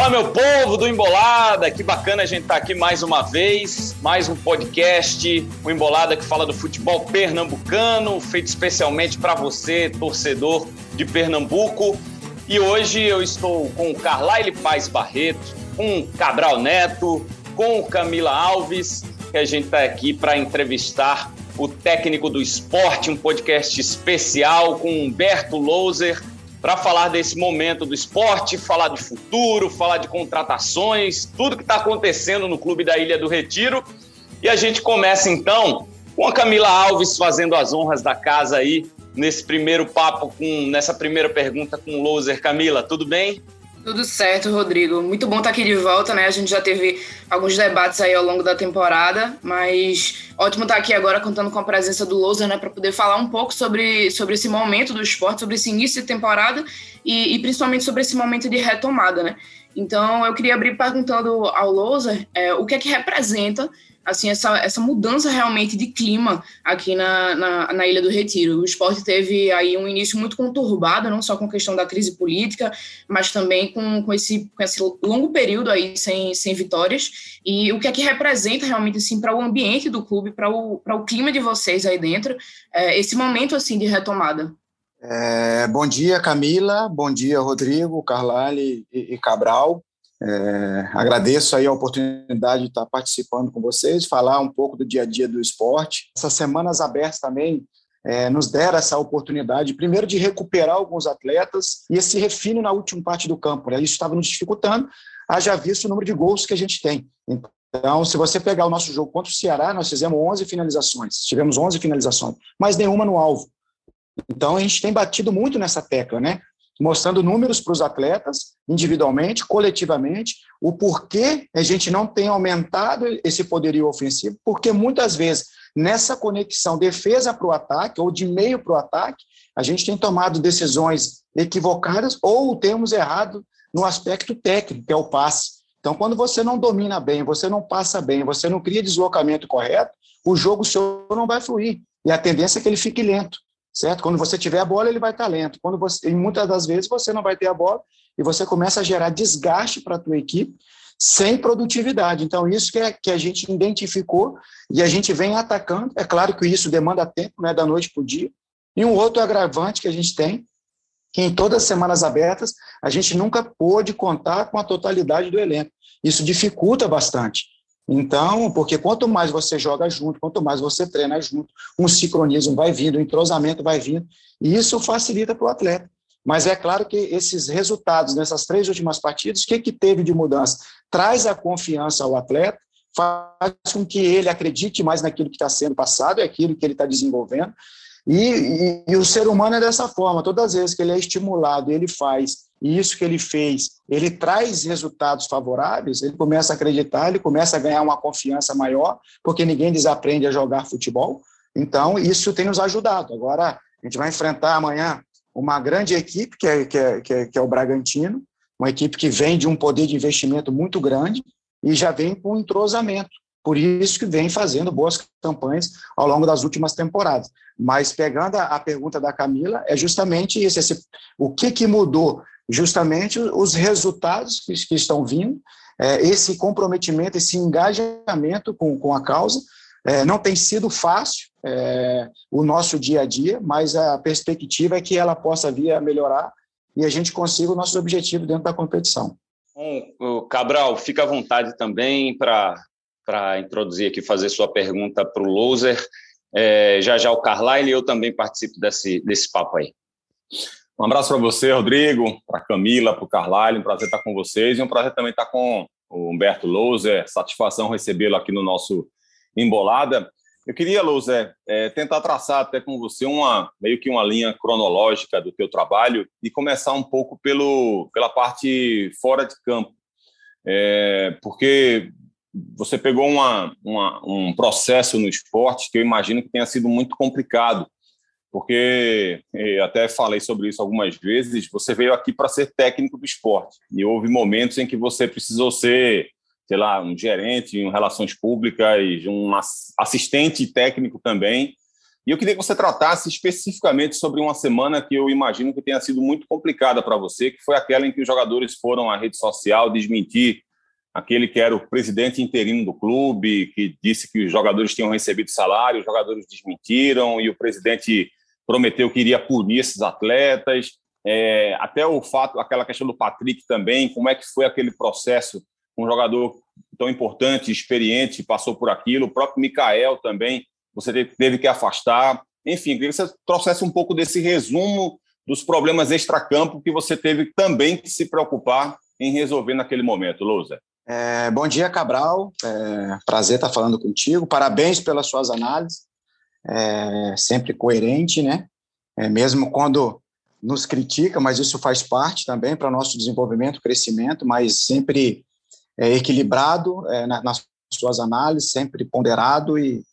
Fala, meu povo do Embolada, que bacana a gente estar tá aqui mais uma vez, mais um podcast, o Embolada que fala do futebol pernambucano, feito especialmente para você, torcedor de Pernambuco. E hoje eu estou com o Carlyle Paz Barreto, com o Cabral Neto, com o Camila Alves, que a gente está aqui para entrevistar o técnico do esporte, um podcast especial com Humberto Louser, para falar desse momento do esporte, falar de futuro, falar de contratações, tudo que está acontecendo no Clube da Ilha do Retiro. E a gente começa então com a Camila Alves fazendo as honras da casa aí nesse primeiro papo, com, nessa primeira pergunta com o Loser. Camila, tudo bem? Tudo certo, Rodrigo. Muito bom estar aqui de volta, né? A gente já teve alguns debates aí ao longo da temporada, mas ótimo estar aqui agora contando com a presença do Lousa, né, para poder falar um pouco sobre, sobre esse momento do esporte, sobre esse início de temporada e, e principalmente sobre esse momento de retomada, né? Então, eu queria abrir perguntando ao Lousa é, o que é que representa assim essa, essa mudança realmente de clima aqui na, na, na, Ilha do Retiro. O esporte teve aí um início muito conturbado, não só com a questão da crise política, mas também com, com, esse, com esse longo período aí sem, sem vitórias. E o que é que representa realmente assim para o ambiente do clube, para o, o clima de vocês aí dentro, é, esse momento assim de retomada? É, bom dia, Camila. Bom dia, Rodrigo, Carlale e, e Cabral. É, agradeço aí a oportunidade de estar participando com vocês, falar um pouco do dia a dia do esporte. Essas semanas abertas também é, nos deram essa oportunidade, primeiro, de recuperar alguns atletas e esse refino na última parte do campo. Né? Isso estava nos dificultando, haja visto o número de gols que a gente tem. Então, se você pegar o nosso jogo contra o Ceará, nós fizemos 11 finalizações, tivemos 11 finalizações, mas nenhuma no alvo. Então, a gente tem batido muito nessa tecla, né? Mostrando números para os atletas, individualmente, coletivamente, o porquê a gente não tem aumentado esse poderio ofensivo, porque muitas vezes nessa conexão defesa para o ataque ou de meio para o ataque, a gente tem tomado decisões equivocadas ou temos errado no aspecto técnico, que é o passe. Então, quando você não domina bem, você não passa bem, você não cria deslocamento correto, o jogo seu não vai fluir. E a tendência é que ele fique lento certo? Quando você tiver a bola, ele vai estar lento. Quando você, e muitas das vezes você não vai ter a bola e você começa a gerar desgaste para a tua equipe sem produtividade. Então, isso que, é, que a gente identificou e a gente vem atacando. É claro que isso demanda tempo, né, da noite para o dia. E um outro agravante que a gente tem, que em todas as semanas abertas, a gente nunca pôde contar com a totalidade do elenco. Isso dificulta bastante. Então, porque quanto mais você joga junto, quanto mais você treina junto, um sincronismo vai vindo, um entrosamento vai vindo, e isso facilita para o atleta. Mas é claro que esses resultados nessas três últimas partidas, o que, que teve de mudança? Traz a confiança ao atleta, faz com que ele acredite mais naquilo que está sendo passado, é aquilo que ele está desenvolvendo. E, e, e, o ser humano é dessa forma, todas as vezes que ele é estimulado, ele faz e isso que ele fez, ele traz resultados favoráveis, ele começa a acreditar, ele começa a ganhar uma confiança maior, porque ninguém desaprende a jogar futebol. Então, isso tem nos ajudado. Agora, a gente vai enfrentar amanhã uma grande equipe, que é, que é, que é, que é o Bragantino, uma equipe que vem de um poder de investimento muito grande e já vem com entrosamento. Por isso que vem fazendo boas campanhas ao longo das últimas temporadas. Mas pegando a, pergunta da Camila, é justamente isso, esse, o que, que mudou justamente os resultados que, que estão vindo, é, esse comprometimento, esse engajamento com, com a causa. É, não tem sido fácil é, o nosso dia a dia, mas a perspectiva é que ela possa vir a melhorar e a gente consiga os nossos objetivos dentro da competição. Cabral, fica à vontade também para introduzir aqui, fazer sua pergunta para o Loser. É, já já o Carlyle, eu também participo desse, desse papo aí. Um abraço para você, Rodrigo, para Camila, para o Carlalho, um prazer estar com vocês e um prazer também estar com o Humberto Louser, satisfação recebê-lo aqui no nosso Embolada. Eu queria, Louser, é, tentar traçar até com você uma meio que uma linha cronológica do teu trabalho e começar um pouco pelo, pela parte fora de campo, é, porque você pegou uma, uma, um processo no esporte que eu imagino que tenha sido muito complicado, porque até falei sobre isso algumas vezes. Você veio aqui para ser técnico do esporte e houve momentos em que você precisou ser, sei lá, um gerente em relações públicas, um assistente técnico também. E eu queria que você tratasse especificamente sobre uma semana que eu imagino que tenha sido muito complicada para você, que foi aquela em que os jogadores foram à rede social desmentir aquele que era o presidente interino do clube, que disse que os jogadores tinham recebido salário, os jogadores desmentiram e o presidente prometeu que iria punir esses atletas. É, até o fato, aquela questão do Patrick também, como é que foi aquele processo? Um jogador tão importante, experiente, passou por aquilo. O próprio Mikael também, você teve que afastar. Enfim, queria que você trouxesse um pouco desse resumo dos problemas extracampo que você teve também que se preocupar em resolver naquele momento, Lousa. É, bom dia, Cabral. É, prazer estar falando contigo. Parabéns pelas suas análises. É, sempre coerente, né? É, mesmo quando nos critica, mas isso faz parte também para nosso desenvolvimento, crescimento, mas sempre é, equilibrado é, na, nas suas análises, sempre ponderado e,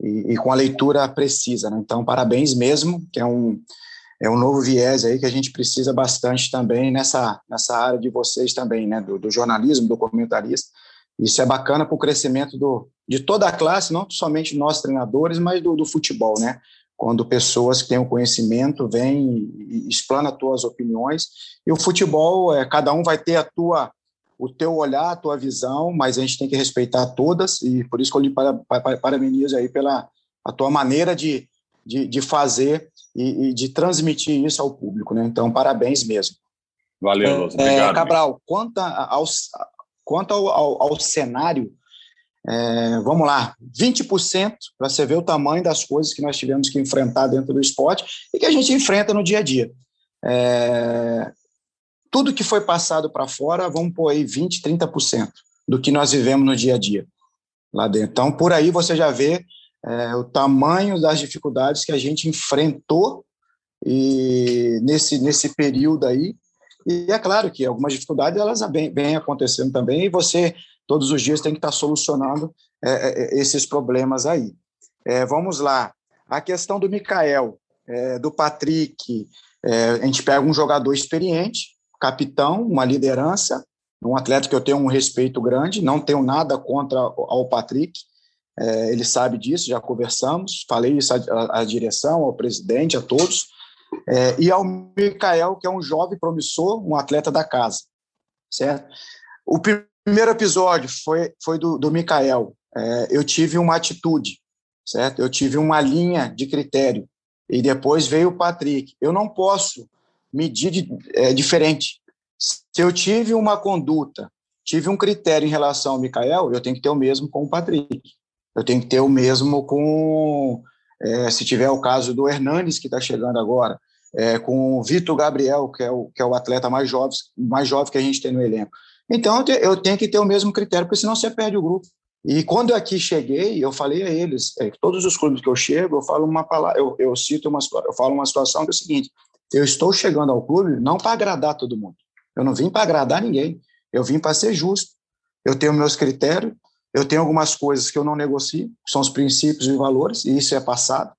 e, e com a leitura precisa. Né? Então, parabéns mesmo, que é um, é um novo viés aí que a gente precisa bastante também nessa, nessa área de vocês também, né, do, do jornalismo, do comentarista. Isso é bacana para o crescimento do, de toda a classe, não somente nós treinadores, mas do, do futebol, né? Quando pessoas que têm o conhecimento vêm e explanam as tuas opiniões. E o futebol, é, cada um vai ter a tua, o teu olhar, a tua visão, mas a gente tem que respeitar todas, e por isso que eu lhe parabenizo aí pela a tua maneira de, de, de fazer e, e, de transmitir isso ao público. Né? Então, parabéns mesmo. Valeu, Lúcio. Obrigado. É, Cabral, quanto, ao, quanto ao, ao, ao cenário, é, vamos lá, 20% para você ver o tamanho das coisas que nós tivemos que enfrentar dentro do esporte e que a gente enfrenta no dia a dia. É, tudo que foi passado para fora, vamos pôr aí 20%, 30% do que nós vivemos no dia a dia lá dentro. Então, por aí você já vê é, o tamanho das dificuldades que a gente enfrentou e nesse, nesse período aí. E é claro que algumas dificuldades elas vêm, acontecendo também e você todos os dias tem que estar solucionando é, é, é esses problemas aí. É, vamos lá. A questão do Mikael, é, do Patrick, a gente pega um jogador experiente, capitão, uma liderança, um atleta que eu tenho um respeito grande, não tenho nada contra o Patrick, é, ele sabe disso, já conversamos, falei isso à, à direção, ao presidente, a todos, é, e ao Mikael, que é um jovem promissor, um atleta da casa, certo? O primeiro episódio foi, foi do, do Mikael. É, eu tive uma atitude, certo? Eu tive uma linha de critério, e depois veio o Patrick. Eu não posso medir de, é, diferente. Se eu tive uma conduta, tive um critério em relação ao Mikael, eu tenho que ter o mesmo com o Patrick eu tenho que ter o mesmo com, é, se tiver o caso do Hernanes, que está chegando agora, é, com o Vitor Gabriel, que é o, que é o atleta mais jovem, mais jovem que a gente tem no elenco. Então, eu tenho que ter o mesmo critério, porque senão você perde o grupo. E quando eu aqui cheguei, eu falei a eles, é, todos os clubes que eu chego, eu falo uma palavra, eu, eu cito uma, eu falo uma situação que é o seguinte: eu estou chegando ao clube não para agradar todo mundo. Eu não vim para agradar ninguém. Eu vim para ser justo. Eu tenho meus critérios, eu tenho algumas coisas que eu não negocio, que são os princípios e valores, e isso é passado,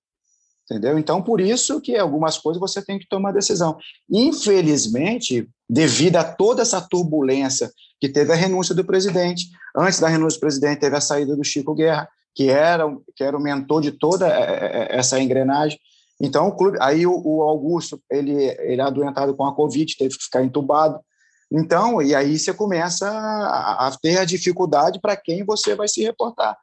entendeu? Então, por isso que algumas coisas você tem que tomar decisão. Infelizmente, devido a toda essa turbulência que teve a renúncia do presidente, antes da renúncia do presidente teve a saída do Chico Guerra, que era, que era o mentor de toda é, é, é, essa engrenagem. Então, o clube, aí o, o Augusto, ele, ele é adoentado com a Covid, teve que ficar entubado, então, e aí você começa a, a ter a dificuldade para quem você vai se reportar.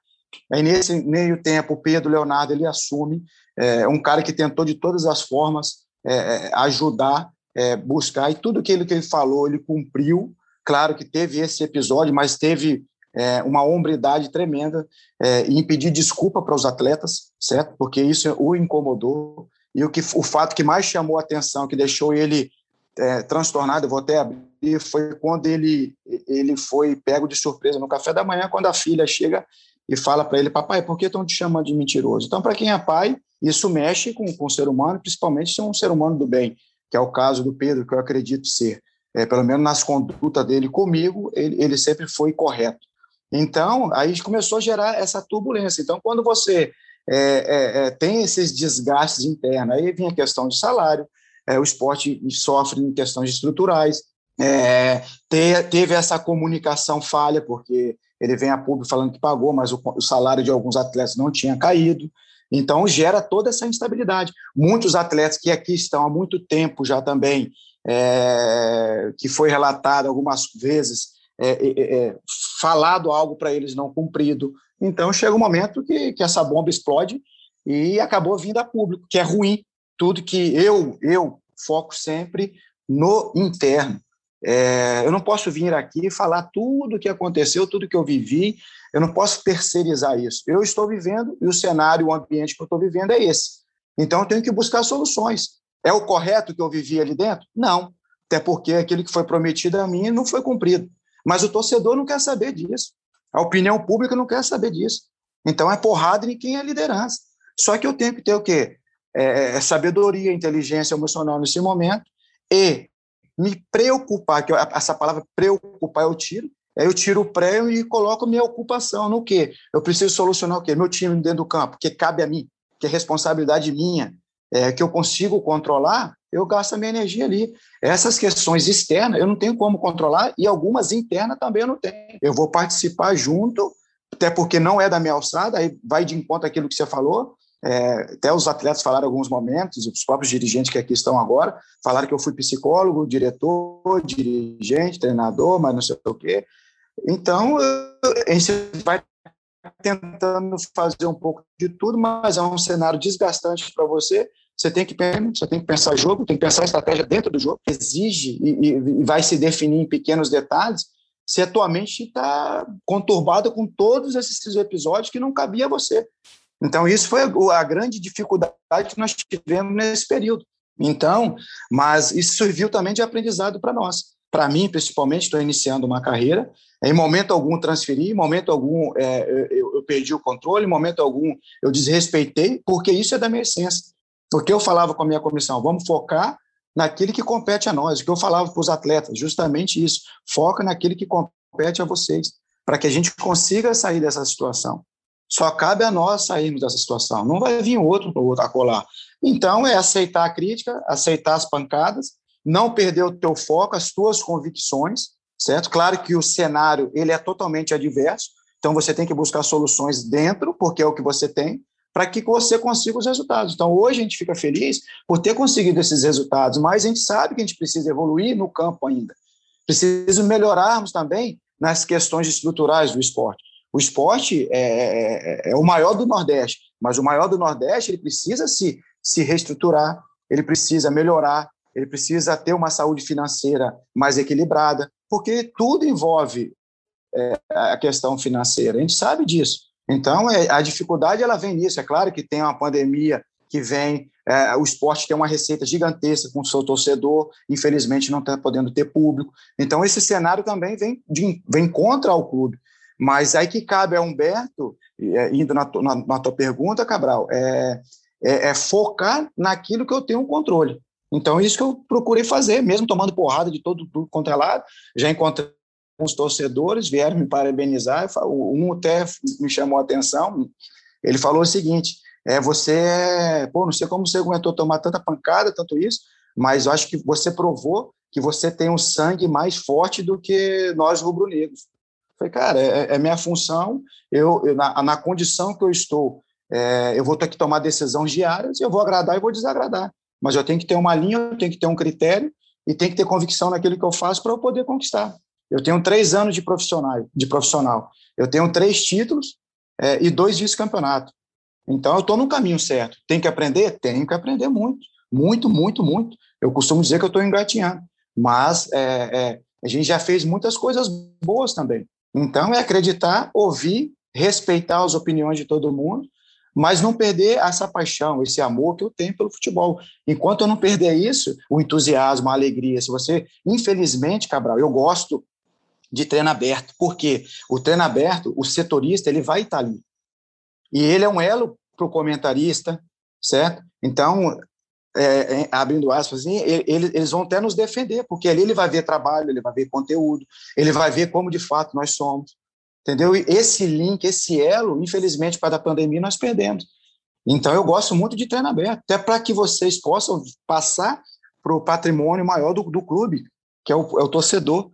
Aí, nesse meio tempo, o Pedro Leonardo ele assume, é, um cara que tentou de todas as formas é, ajudar, é, buscar, e tudo aquilo que ele falou, ele cumpriu. Claro que teve esse episódio, mas teve é, uma hombridade tremenda é, em pedir desculpa para os atletas, certo? Porque isso o incomodou. E o, que, o fato que mais chamou a atenção, que deixou ele é, transtornado, eu vou até abrir, foi quando ele, ele foi pego de surpresa no café da manhã, quando a filha chega e fala para ele, papai, por que estão te chamando de mentiroso? Então, para quem é pai, isso mexe com, com o ser humano, principalmente se é um ser humano do bem, que é o caso do Pedro, que eu acredito ser. É, pelo menos nas condutas dele comigo, ele, ele sempre foi correto. Então, aí começou a gerar essa turbulência. Então, quando você é, é, é tem esses desgastes internos, aí vem a questão de salário, é, o esporte sofre em questões estruturais, é, teve essa comunicação falha, porque ele vem a público falando que pagou, mas o, o, salário de alguns atletas não tinha caído. Então, gera toda essa instabilidade. Muitos atletas que aqui estão há muito tempo já também, é, que foi relatado algumas vezes, é, é, é falado algo para eles não cumprido. Então, chega um momento que, que essa bomba explode e acabou vindo a público, que é ruim. Tudo que eu, eu foco sempre no interno. É, eu não posso vir aqui falar tudo o que aconteceu, tudo que eu vivi, eu não posso terceirizar isso. Eu estou vivendo e o cenário, o ambiente que eu estou vivendo é esse. Então, eu tenho que buscar soluções. É o correto que eu vivi ali dentro? Não. Até porque aquilo que foi prometido a mim não foi cumprido. Mas o torcedor não quer saber disso. A opinião pública não quer saber disso. Então, é porrada em quem é liderança. Só que eu tenho que ter o quê? É, é sabedoria, inteligência emocional nesse momento e me preocupar, que essa palavra preocupar eu tiro, aí eu tiro o pré e coloco minha ocupação no quê? Eu preciso solucionar o quê? Meu time dentro do campo, que cabe a mim, que é responsabilidade minha, é, que eu consigo controlar, eu gasto a minha energia ali. Essas questões externas eu não tenho como controlar e algumas internas também eu não tenho. Eu vou participar junto, até porque não é da minha alçada, aí vai de encontro aquilo que você falou, é, até os atletas falaram alguns momentos, os próprios dirigentes que aqui estão agora, falaram que eu fui psicólogo, diretor, dirigente, treinador, mas não sei o quê. Então, a gente vai tentando fazer um pouco de tudo, mas é um cenário desgastante para você. Você tem que você tem que pensar jogo, tem que pensar estratégia dentro do jogo. Exige e, e vai se definir em pequenos detalhes. Se a tua mente está conturbada com todos esses episódios que não cabia a você. Então, isso foi a grande dificuldade que nós tivemos nesse período. Então, mas isso serviu também de aprendizado para nós. Para mim, principalmente, estou iniciando uma carreira. Em momento algum transferi, em momento algum é, eu, eu, perdi o controle, em momento algum eu desrespeitei, porque isso é da minha essência. Porque eu falava com a minha comissão, vamos focar naquele que compete a nós. O que eu falava para os atletas, justamente isso. Foca naquele que compete a vocês, para que a gente consiga sair dessa situação. Só cabe a nós sairmos dessa situação. Não vai vir outro para outro. Então, é aceitar a crítica, aceitar as pancadas, não perder o teu foco, as tuas convicções, certo? Claro que o cenário ele é totalmente adverso, então você tem que buscar soluções dentro, porque é o que você tem, para que você consiga os resultados. Então, hoje a gente fica feliz por ter conseguido esses resultados, mas a gente sabe que a gente precisa evoluir no campo ainda. Precisa melhorarmos também nas questões estruturais do esporte. O esporte é, é, é, o maior do Nordeste, mas o maior do Nordeste ele precisa se, se reestruturar, ele precisa melhorar, ele precisa ter uma saúde financeira mais equilibrada, porque tudo envolve é, a questão financeira. A gente sabe disso. Então, é, a dificuldade ela vem nisso. É claro que tem uma pandemia que vem, é, o esporte tem uma receita gigantesca com o seu torcedor, infelizmente não está podendo ter público. Então, esse cenário também vem, de, vem contra o clube. Mas aí que cabe a Humberto, é, indo na, na, na tua pergunta, Cabral, é, é, é, focar naquilo que eu tenho controle. Então, isso que eu procurei fazer, mesmo tomando porrada de todo tudo quanto é lado. Já encontrei uns torcedores, vieram me parabenizar. Um até me chamou a atenção. Ele falou o seguinte: é, você, pô, não sei como você aguentou tomar tanta pancada, tanto isso, mas eu acho que você provou que você tem um sangue mais forte do que nós rubro-negros. Falei, cara, é, é minha função, eu, eu na, na, condição que eu estou, é, eu vou ter que tomar decisões diárias, eu vou agradar e vou desagradar. Mas eu tenho que ter uma linha, eu tenho que ter um critério e tenho que ter convicção naquilo que eu faço para eu poder conquistar. Eu tenho três anos de profissional, de profissional. Eu tenho três títulos é, e dois vice-campeonato. Então, eu estou no caminho certo. Tem que aprender? Tenho que aprender muito. Muito, muito, muito. Eu costumo dizer que eu estou engatinhando. Mas é, é, a gente já fez muitas coisas boas também. Então, é acreditar, ouvir, respeitar as opiniões de todo mundo, mas não perder essa paixão, esse amor que eu tenho pelo futebol. Enquanto eu não perder isso, o entusiasmo, a alegria, se você, infelizmente, Cabral, eu gosto de treino aberto, porque o treino aberto, o setorista, ele vai estar ali. E ele é um elo para o comentarista, certo? Então, é, é, abrindo aspas, ele, eles vão até nos defender, porque ali ele vai ver trabalho, ele vai ver conteúdo, ele vai ver como de fato nós somos. Entendeu? E esse link, esse elo, infelizmente, para a pandemia, nós perdemos. Então, eu gosto muito de treino aberto, até para que vocês possam passar para o patrimônio maior do, do clube, que é o, é o torcedor.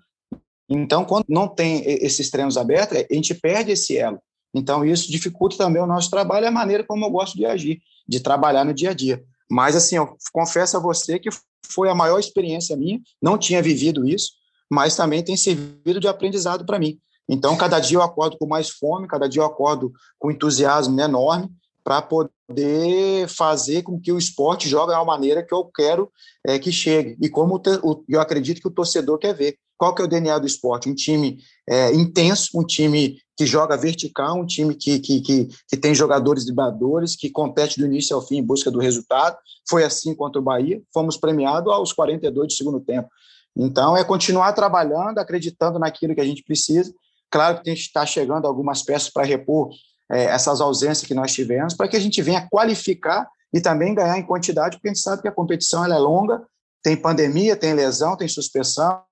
Então, quando não tem esses treinos abertos, a gente perde esse elo. Então, isso dificulta também o nosso trabalho e a maneira como eu gosto de agir, de trabalhar no dia a dia. Mas, assim, eu confesso a você que foi a maior experiência minha, não tinha vivido isso, mas também tem servido de aprendizado para mim. Então, cada dia eu acordo com mais fome, cada dia eu acordo com entusiasmo enorme para poder fazer com que o esporte jogue da maneira que eu quero é, que chegue e como eu acredito que o torcedor quer ver. Qual que é o DNA do esporte? Um time é, intenso, um time que joga vertical, um time que, que, que, que tem jogadores dribladores, que compete do início ao fim em busca do resultado. Foi assim contra o Bahia, fomos premiados aos 42 do segundo tempo. Então, é continuar trabalhando, acreditando naquilo que a gente precisa. Claro que tem que estar chegando algumas peças para repor é, essas ausências que nós tivemos, para que a gente venha qualificar e também ganhar em quantidade, porque a gente sabe que a competição ela é longa, tem pandemia, tem lesão, tem suspensão,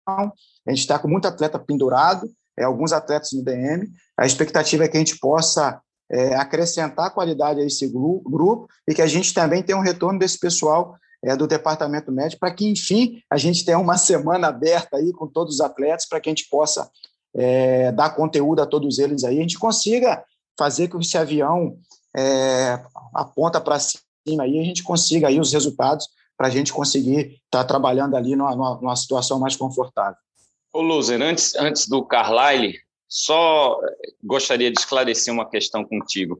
a gente está com muito atleta pendurado, é, alguns atletas no DM. A expectativa é que a gente possa é, acrescentar qualidade a esse grupo e que a gente também tenha um retorno desse pessoal é, do departamento médico para que, enfim, a gente tenha uma semana aberta aí com todos os atletas para que a gente possa é, dar conteúdo a todos eles aí, a gente consiga fazer com que esse avião é, aponta para cima e a gente consiga aí os resultados para a gente conseguir estar tá trabalhando ali numa, numa, situação mais confortável. Ô, Luzer, antes, antes do Carlyle, só gostaria de esclarecer uma questão contigo.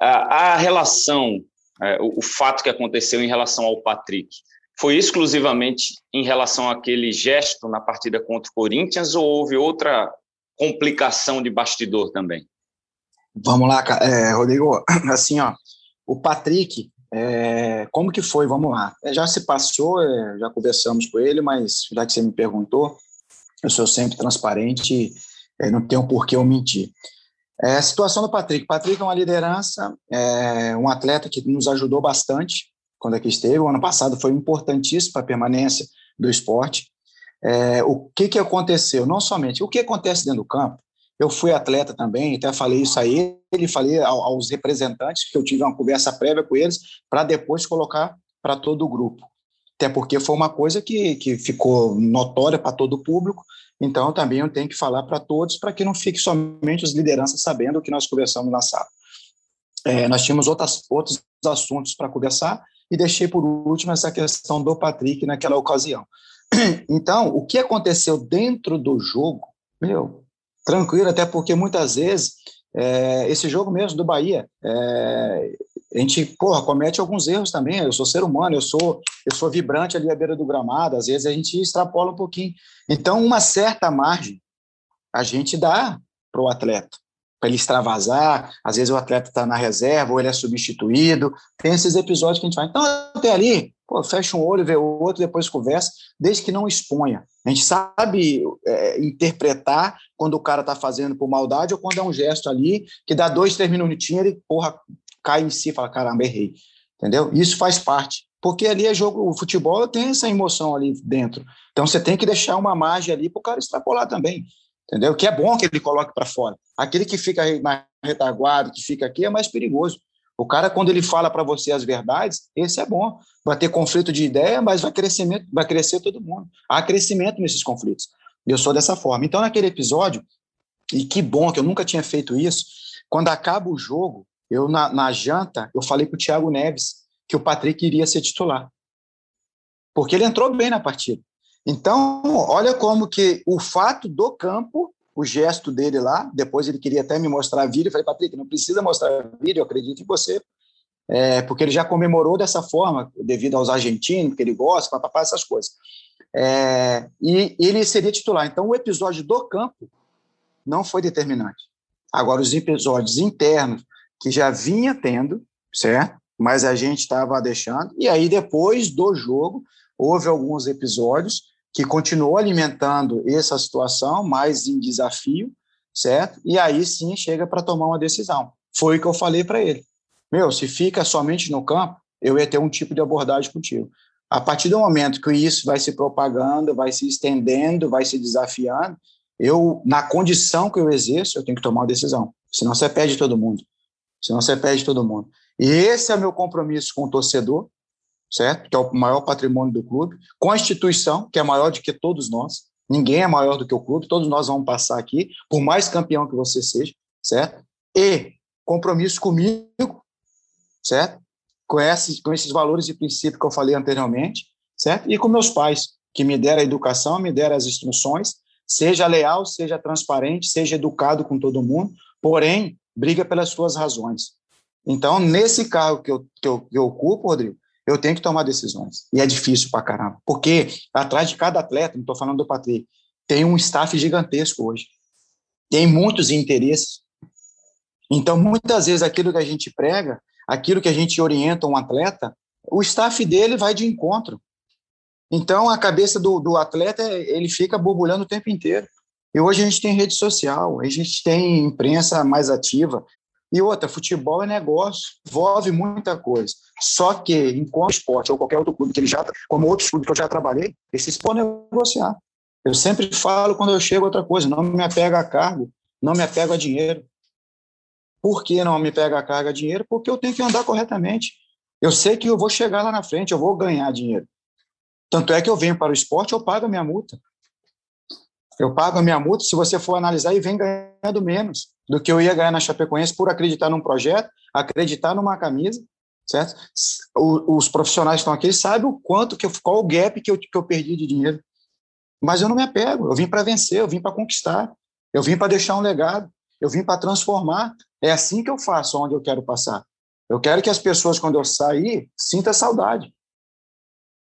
A, a relação, é, o, o fato que aconteceu em relação ao Patrick, foi exclusivamente em relação àquele gesto na partida contra o Corinthians ou houve outra complicação de bastidor também? Vamos lá, é, Rodrigo. Assim, ó, o Patrick, é, como que foi? Vamos lá. É, já se passou, é, já conversamos com ele, mas já que você me perguntou, eu sou sempre transparente, é, não tenho por que eu mentir. É, a situação do Patrick. Patrick é uma liderança, é um atleta que nos ajudou bastante quando aqui esteve. O ano passado foi importantíssimo para a permanência do esporte. É, o que, que aconteceu? Não somente o que acontece dentro do campo, eu fui atleta também, até falei isso aí, ele falei aos representantes que eu tive uma conversa prévia com eles para depois colocar para todo o grupo. Até porque foi uma coisa que, que ficou notória para todo o público, então também eu tenho que falar para todos para que não fique somente as lideranças sabendo o que nós conversamos na sala. É, nós tínhamos outras, outros assuntos para conversar e deixei por último essa questão do Patrick naquela ocasião. Então, o que aconteceu dentro do jogo, meu, tranquilo, até porque muitas vezes é, esse jogo mesmo do Bahia, é, a gente, porra, comete alguns erros também. Eu sou ser humano, eu sou, eu sou vibrante ali à beira do gramado, às vezes a gente extrapola um pouquinho. Então, uma certa margem a gente dá para o atleta, para ele extravasar. Às vezes o atleta está na reserva ou ele é substituído. Tem esses episódios que a gente faz. Então, até ali, pô, fecha um olho, vê o outro, depois conversa, desde que não exponha. A gente sabe é, interpretar quando o cara está fazendo por maldade ou quando é um gesto ali que dá dois, três minutinhos ele, porra, cai em si e fala, caramba, errei. Entendeu? Isso faz parte. Porque ali é jogo, o futebol tem essa emoção ali dentro. Então você tem que deixar uma margem ali para o cara extrapolar também. Entendeu? Que é bom que ele coloque para fora. Aquele que fica na retaguarda, que fica aqui, é mais perigoso. O cara, quando ele fala para você as verdades, esse é bom. Vai ter conflito de ideia, mas vai, crescimento, vai crescer todo mundo. Há crescimento nesses conflitos. Eu sou dessa forma. Então, naquele episódio, e que bom que eu nunca tinha feito isso, quando acaba o jogo, eu na, na janta, eu falei para o Thiago Neves que o Patrick iria ser titular. Porque ele entrou bem na partida. Então, olha como que o fato do campo o gesto dele lá. Depois ele queria até me mostrar vídeo. Eu falei, Patrick, não precisa mostrar vídeo, eu acredito em você. É, porque ele já comemorou dessa forma, devido aos argentinos, que ele gosta, papapá, essas coisas. É, e ele seria titular. Então, o episódio do campo não foi determinante. Agora, os episódios internos, que já vinha tendo, certo? Mas a gente estava deixando. E aí, depois do jogo, houve alguns episódios que continuou alimentando essa situação, mais em desafio, certo? E aí sim chega para tomar uma decisão. Foi o que eu falei para ele. Meu, se fica somente no campo, eu ia ter um tipo de abordagem contigo. A partir do momento que isso vai se propagando, vai se estendendo, vai se desafiando, eu, na condição que eu exerço, eu tenho que tomar uma decisão. Senão você perde todo mundo. Senão você perde todo mundo. E esse é o meu compromisso com o torcedor, certo? Que é o maior patrimônio do clube, com a instituição, que é maior do que todos nós. Ninguém é maior do que o clube, todos nós vamos passar aqui, por mais campeão que você seja, certo? e compromisso comigo, certo? Com esses, com esses valores e princípios que eu falei anteriormente, certo? E com meus pais, que me deram a educação, me deram as instruções, seja leal, seja transparente, seja educado com todo mundo, porém, briga pelas suas razões. Então, nesse cargo que eu, que eu, que eu ocupo, Rodrigo, eu tenho que tomar decisões. E é difícil pra caramba. Porque atrás de cada atleta, não estou falando do Patrick, tem um staff gigantesco hoje. Tem muitos interesses. Então, muitas vezes, aquilo que a gente prega, aquilo que a gente orienta um atleta, o staff dele vai de encontro. Então, a cabeça do, do atleta, ele fica borbulhando o tempo inteiro. E hoje a gente tem rede social, a gente tem imprensa mais ativa, e outra, futebol é negócio, envolve muita coisa. Só que, enquanto esporte ou qualquer outro clube que ele já, como outros clubes que eu já trabalhei, esses podem negociar. Eu sempre falo quando eu chego outra coisa, não me apego a cargo, não me apego a dinheiro. Por que não me pega a carga a dinheiro? Porque eu tenho que andar corretamente. Eu sei que eu vou chegar lá na frente, eu vou ganhar dinheiro. Tanto é que eu venho para o esporte, eu pago a minha multa. Eu pago a minha multa, se você for analisar, e vem ganhando menos do que eu ia ganhar na Chapecoense por acreditar num projeto, acreditar numa camisa, certo? os profissionais que estão aqui sabem o quanto, que eu, qual o gap que eu, que eu perdi de dinheiro. Mas eu não me apego, eu vim para vencer, eu vim para conquistar, eu vim para deixar um legado, eu vim para transformar. É assim que eu faço onde eu quero passar. Eu quero que as pessoas, quando eu sair, sintam saudade.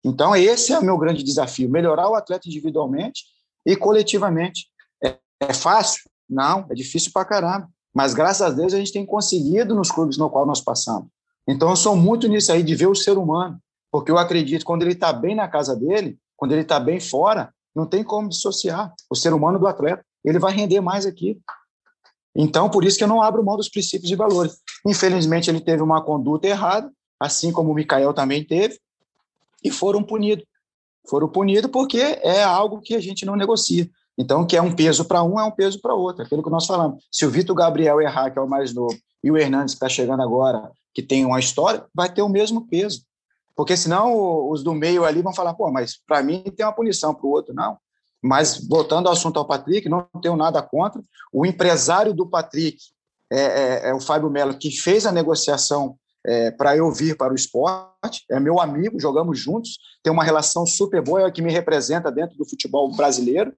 Então, esse é o meu grande desafio: melhorar o atleta individualmente e coletivamente. É, é fácil? Não, é difícil para caramba. Mas graças a Deus a gente tem conseguido nos clubes no qual nós passamos. Então eu sou muito nisso aí de ver o ser humano, porque eu acredito quando ele está bem na casa dele, quando ele está bem fora, não tem como dissociar o ser humano do atleta. Ele vai render mais aqui. Então, por isso que eu não abro mão dos princípios e valores. Infelizmente, ele teve uma conduta errada, assim como o Mikael também teve, e foram punidos. Foram punidos porque é algo que a gente não negocia. Então, que é um peso para um, é um peso para outro. Aquilo que nós falamos. Se o Vitor Gabriel errar, que é o mais novo, e o Hernandes, que está chegando agora, que tem uma história, vai ter o mesmo peso. Porque senão os do meio ali vão falar, pô, mas para mim tem uma punição, para o outro não. Mas, voltando ao assunto ao Patrick, não tenho nada contra. O empresário do Patrick é, é, é o Fábio Melo, que fez a negociação é, para eu vir para o esporte. É meu amigo, jogamos juntos, tem uma relação super boa, é o que me representa dentro do futebol brasileiro.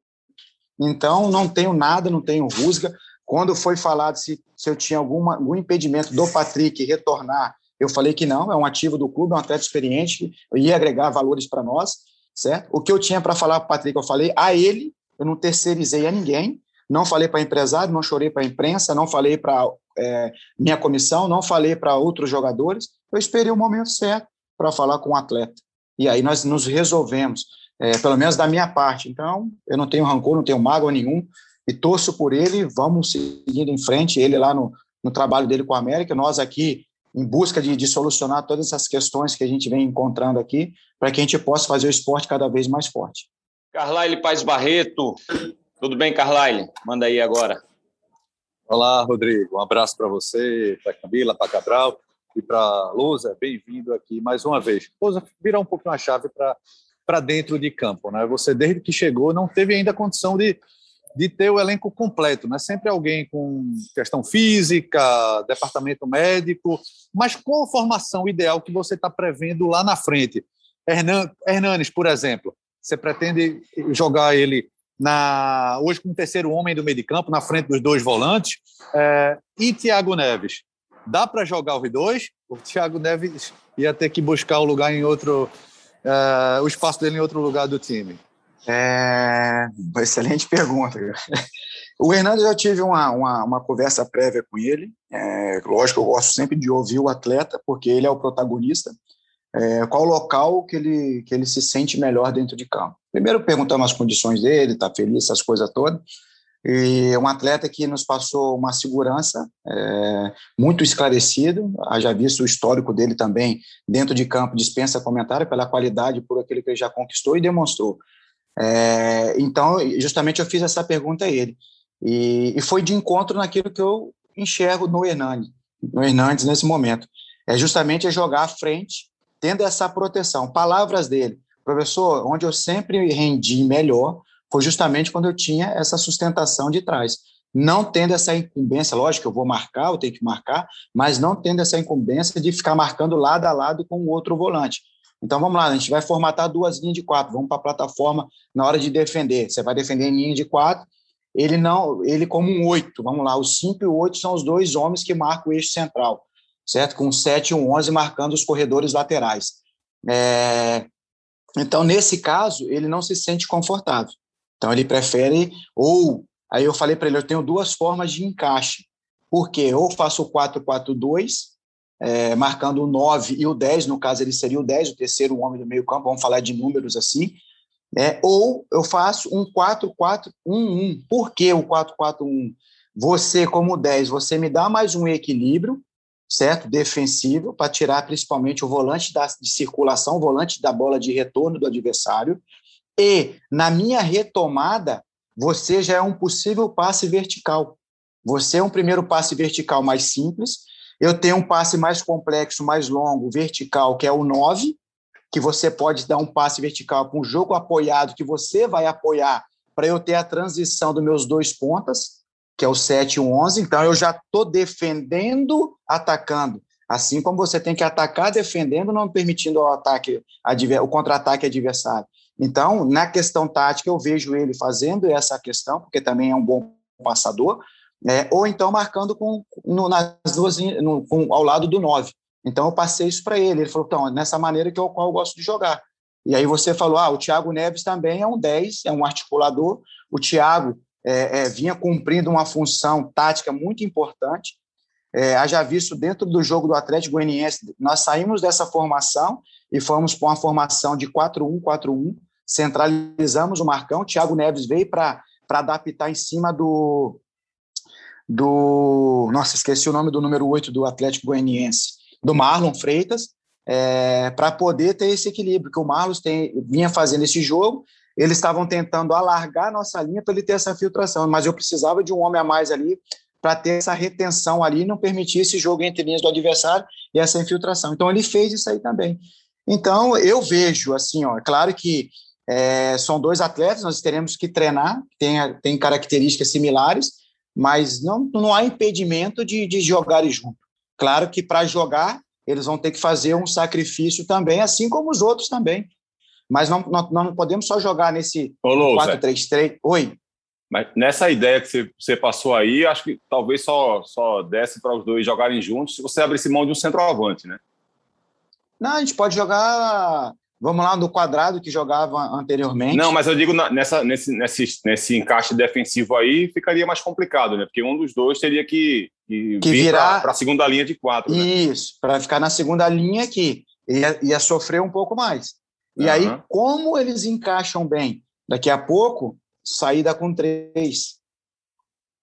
Então, não tenho nada, não tenho rusga. Quando foi falado se, se eu tinha alguma, algum impedimento do Patrick retornar, eu falei que não, é um ativo do clube, é um atleta experiente, ia agregar valores para nós, certo? O que eu tinha para falar para o Patrick, eu falei a ele, eu não terceirizei a ninguém, não falei para empresário, não chorei para a imprensa, não falei para é, minha comissão, não falei para outros jogadores, eu esperei o momento certo para falar com o atleta. E aí nós nos resolvemos é, pelo menos da minha parte. Então, eu não tenho rancor, não tenho mágoa nenhum, e torço por ele, vamos seguindo em frente, ele lá no, no trabalho dele com a América, nós aqui em busca de, de solucionar todas essas questões que a gente vem encontrando aqui, para que a gente possa fazer o esporte cada vez mais forte. Carlyle Paz Barreto, tudo bem, Carlyle? Manda aí agora. Olá, Rodrigo. Um abraço para você, para Camila, para Cabral e para Lousa. Bem-vindo aqui mais uma vez. Lousa, virar um pouco a chave para dentro de campo. Né? Você, desde que chegou, não teve ainda condição de, de ter o elenco completo. Né? Sempre alguém com questão física, departamento médico. Mas qual a formação ideal que você está prevendo lá na frente? Hernan, Hernanes, por exemplo, você pretende jogar ele na hoje como terceiro homem do meio de campo, na frente dos dois volantes. É, e Thiago Neves, dá para jogar os dois? O Thiago Neves ia ter que buscar o lugar em outro uh, o espaço dele em outro lugar do time? É, excelente pergunta. O Hernando já tive uma, uma, uma, conversa prévia com ele. É, lógico, eu gosto sempre de ouvir o atleta, porque ele é o protagonista. É, qual local que ele, que ele se sente melhor dentro de campo? Primeiro, perguntamos as condições dele, está feliz, essas coisas todas. E um atleta que nos passou uma segurança é, muito esclarecido, já visto o histórico dele também dentro de campo, dispensa comentário pela qualidade, por aquilo que ele já conquistou e demonstrou. É, então, justamente eu fiz essa pergunta a ele. E, e, foi de encontro naquilo que eu enxergo no Hernandes, no Hernandes nesse momento. É justamente jogar à frente, tendo essa proteção. Palavras dele, professor, onde eu sempre rendi melhor foi justamente quando eu tinha essa sustentação de trás. não tendo essa incumbência, lógico eu vou marcar, eu tenho que marcar, mas não tendo essa incumbência de ficar marcando lado a lado com o outro volante. Então vamos lá, a gente vai formatar duas linhas de quatro, vamos para a plataforma na hora de defender. Você vai defender em linha de quatro, ele não, ele como um oito, vamos lá, os cinco e o oito são os dois homens que marcam o eixo central, certo? Com o sete e o onze marcando os corredores laterais. É, então, nesse caso, ele não se sente confortável. Então, ele prefere, ou, aí eu falei para ele, eu tenho duas formas de encaixe. Por quê? Ou faço o 4-4-2, é, marcando o 9 e o 10, no caso ele seria o 10, o terceiro homem do meio campo, vamos falar de números assim, é, ou eu faço um 4-4-1-1. Por que o 4-4-1? Você, como 10, você me dá mais um equilíbrio, certo? Defensivo, para tirar principalmente o volante da, de circulação, o volante da bola de retorno do adversário. E na minha retomada, você já é um possível passe vertical. Você é um primeiro passe vertical mais simples. Eu tenho um passe mais complexo, mais longo, vertical, que é o 9, que você pode dar um passe vertical com um jogo apoiado, que você vai apoiar para eu ter a transição dos meus dois pontas, que é o 7 e o 11. Então, eu já estou defendendo, atacando. Assim como você tem que atacar defendendo, não permitindo o ataque, o contra-ataque adversário. Então, na questão tática, eu vejo ele fazendo essa questão, porque também é um bom passador, né? ou então marcando com, no, nas duas, no, com, ao lado do 9. Então eu passei isso para ele. Ele falou: então, é nessa maneira que eu, qual eu gosto de jogar. E aí você falou: ah, o Thiago Neves também é um 10, é um articulador. O Thiago é, é, vinha cumprindo uma função tática muito importante. É, haja visto dentro do jogo do Atlético Goianiense, nós saímos dessa formação e fomos para uma formação de 4-1-4-1, centralizamos o Marcão. O Thiago Neves veio para adaptar em cima do, do. Nossa, esqueci o nome do número 8 do Atlético Goianiense do Marlon Freitas, é, para poder ter esse equilíbrio, que o Marlon tem, vinha fazendo esse jogo, eles estavam tentando alargar a nossa linha para ele ter essa filtração, mas eu precisava de um homem a mais ali para ter essa retenção ali não permitir esse jogo entre linhas do adversário e essa infiltração. Então ele fez isso aí também. Então eu vejo assim, ó, é claro que é, são dois atletas, nós teremos que treinar, tem, tem características similares, mas não, não há impedimento de, de jogarem junto. Claro que para jogar, eles vão ter que fazer um sacrifício também, assim como os outros também. Mas não, não, não podemos só jogar nesse 4-3-3. Oi. Mas nessa ideia que você, passou aí, acho que talvez só, só desse para os dois jogarem juntos se você abrisse mão de um centroavante, né? Não, a gente pode jogar Vamos lá no quadrado que jogava anteriormente. Não, mas eu digo nessa, nesse, nesse, nesse encaixe defensivo aí ficaria mais complicado, né? Porque um dos dois teria que, que, que virar para a segunda linha de quatro. Né? Isso, para ficar na segunda linha aqui. Ia, ia sofrer um pouco mais. E uhum. aí, como eles encaixam bem? Daqui a pouco, saída com três.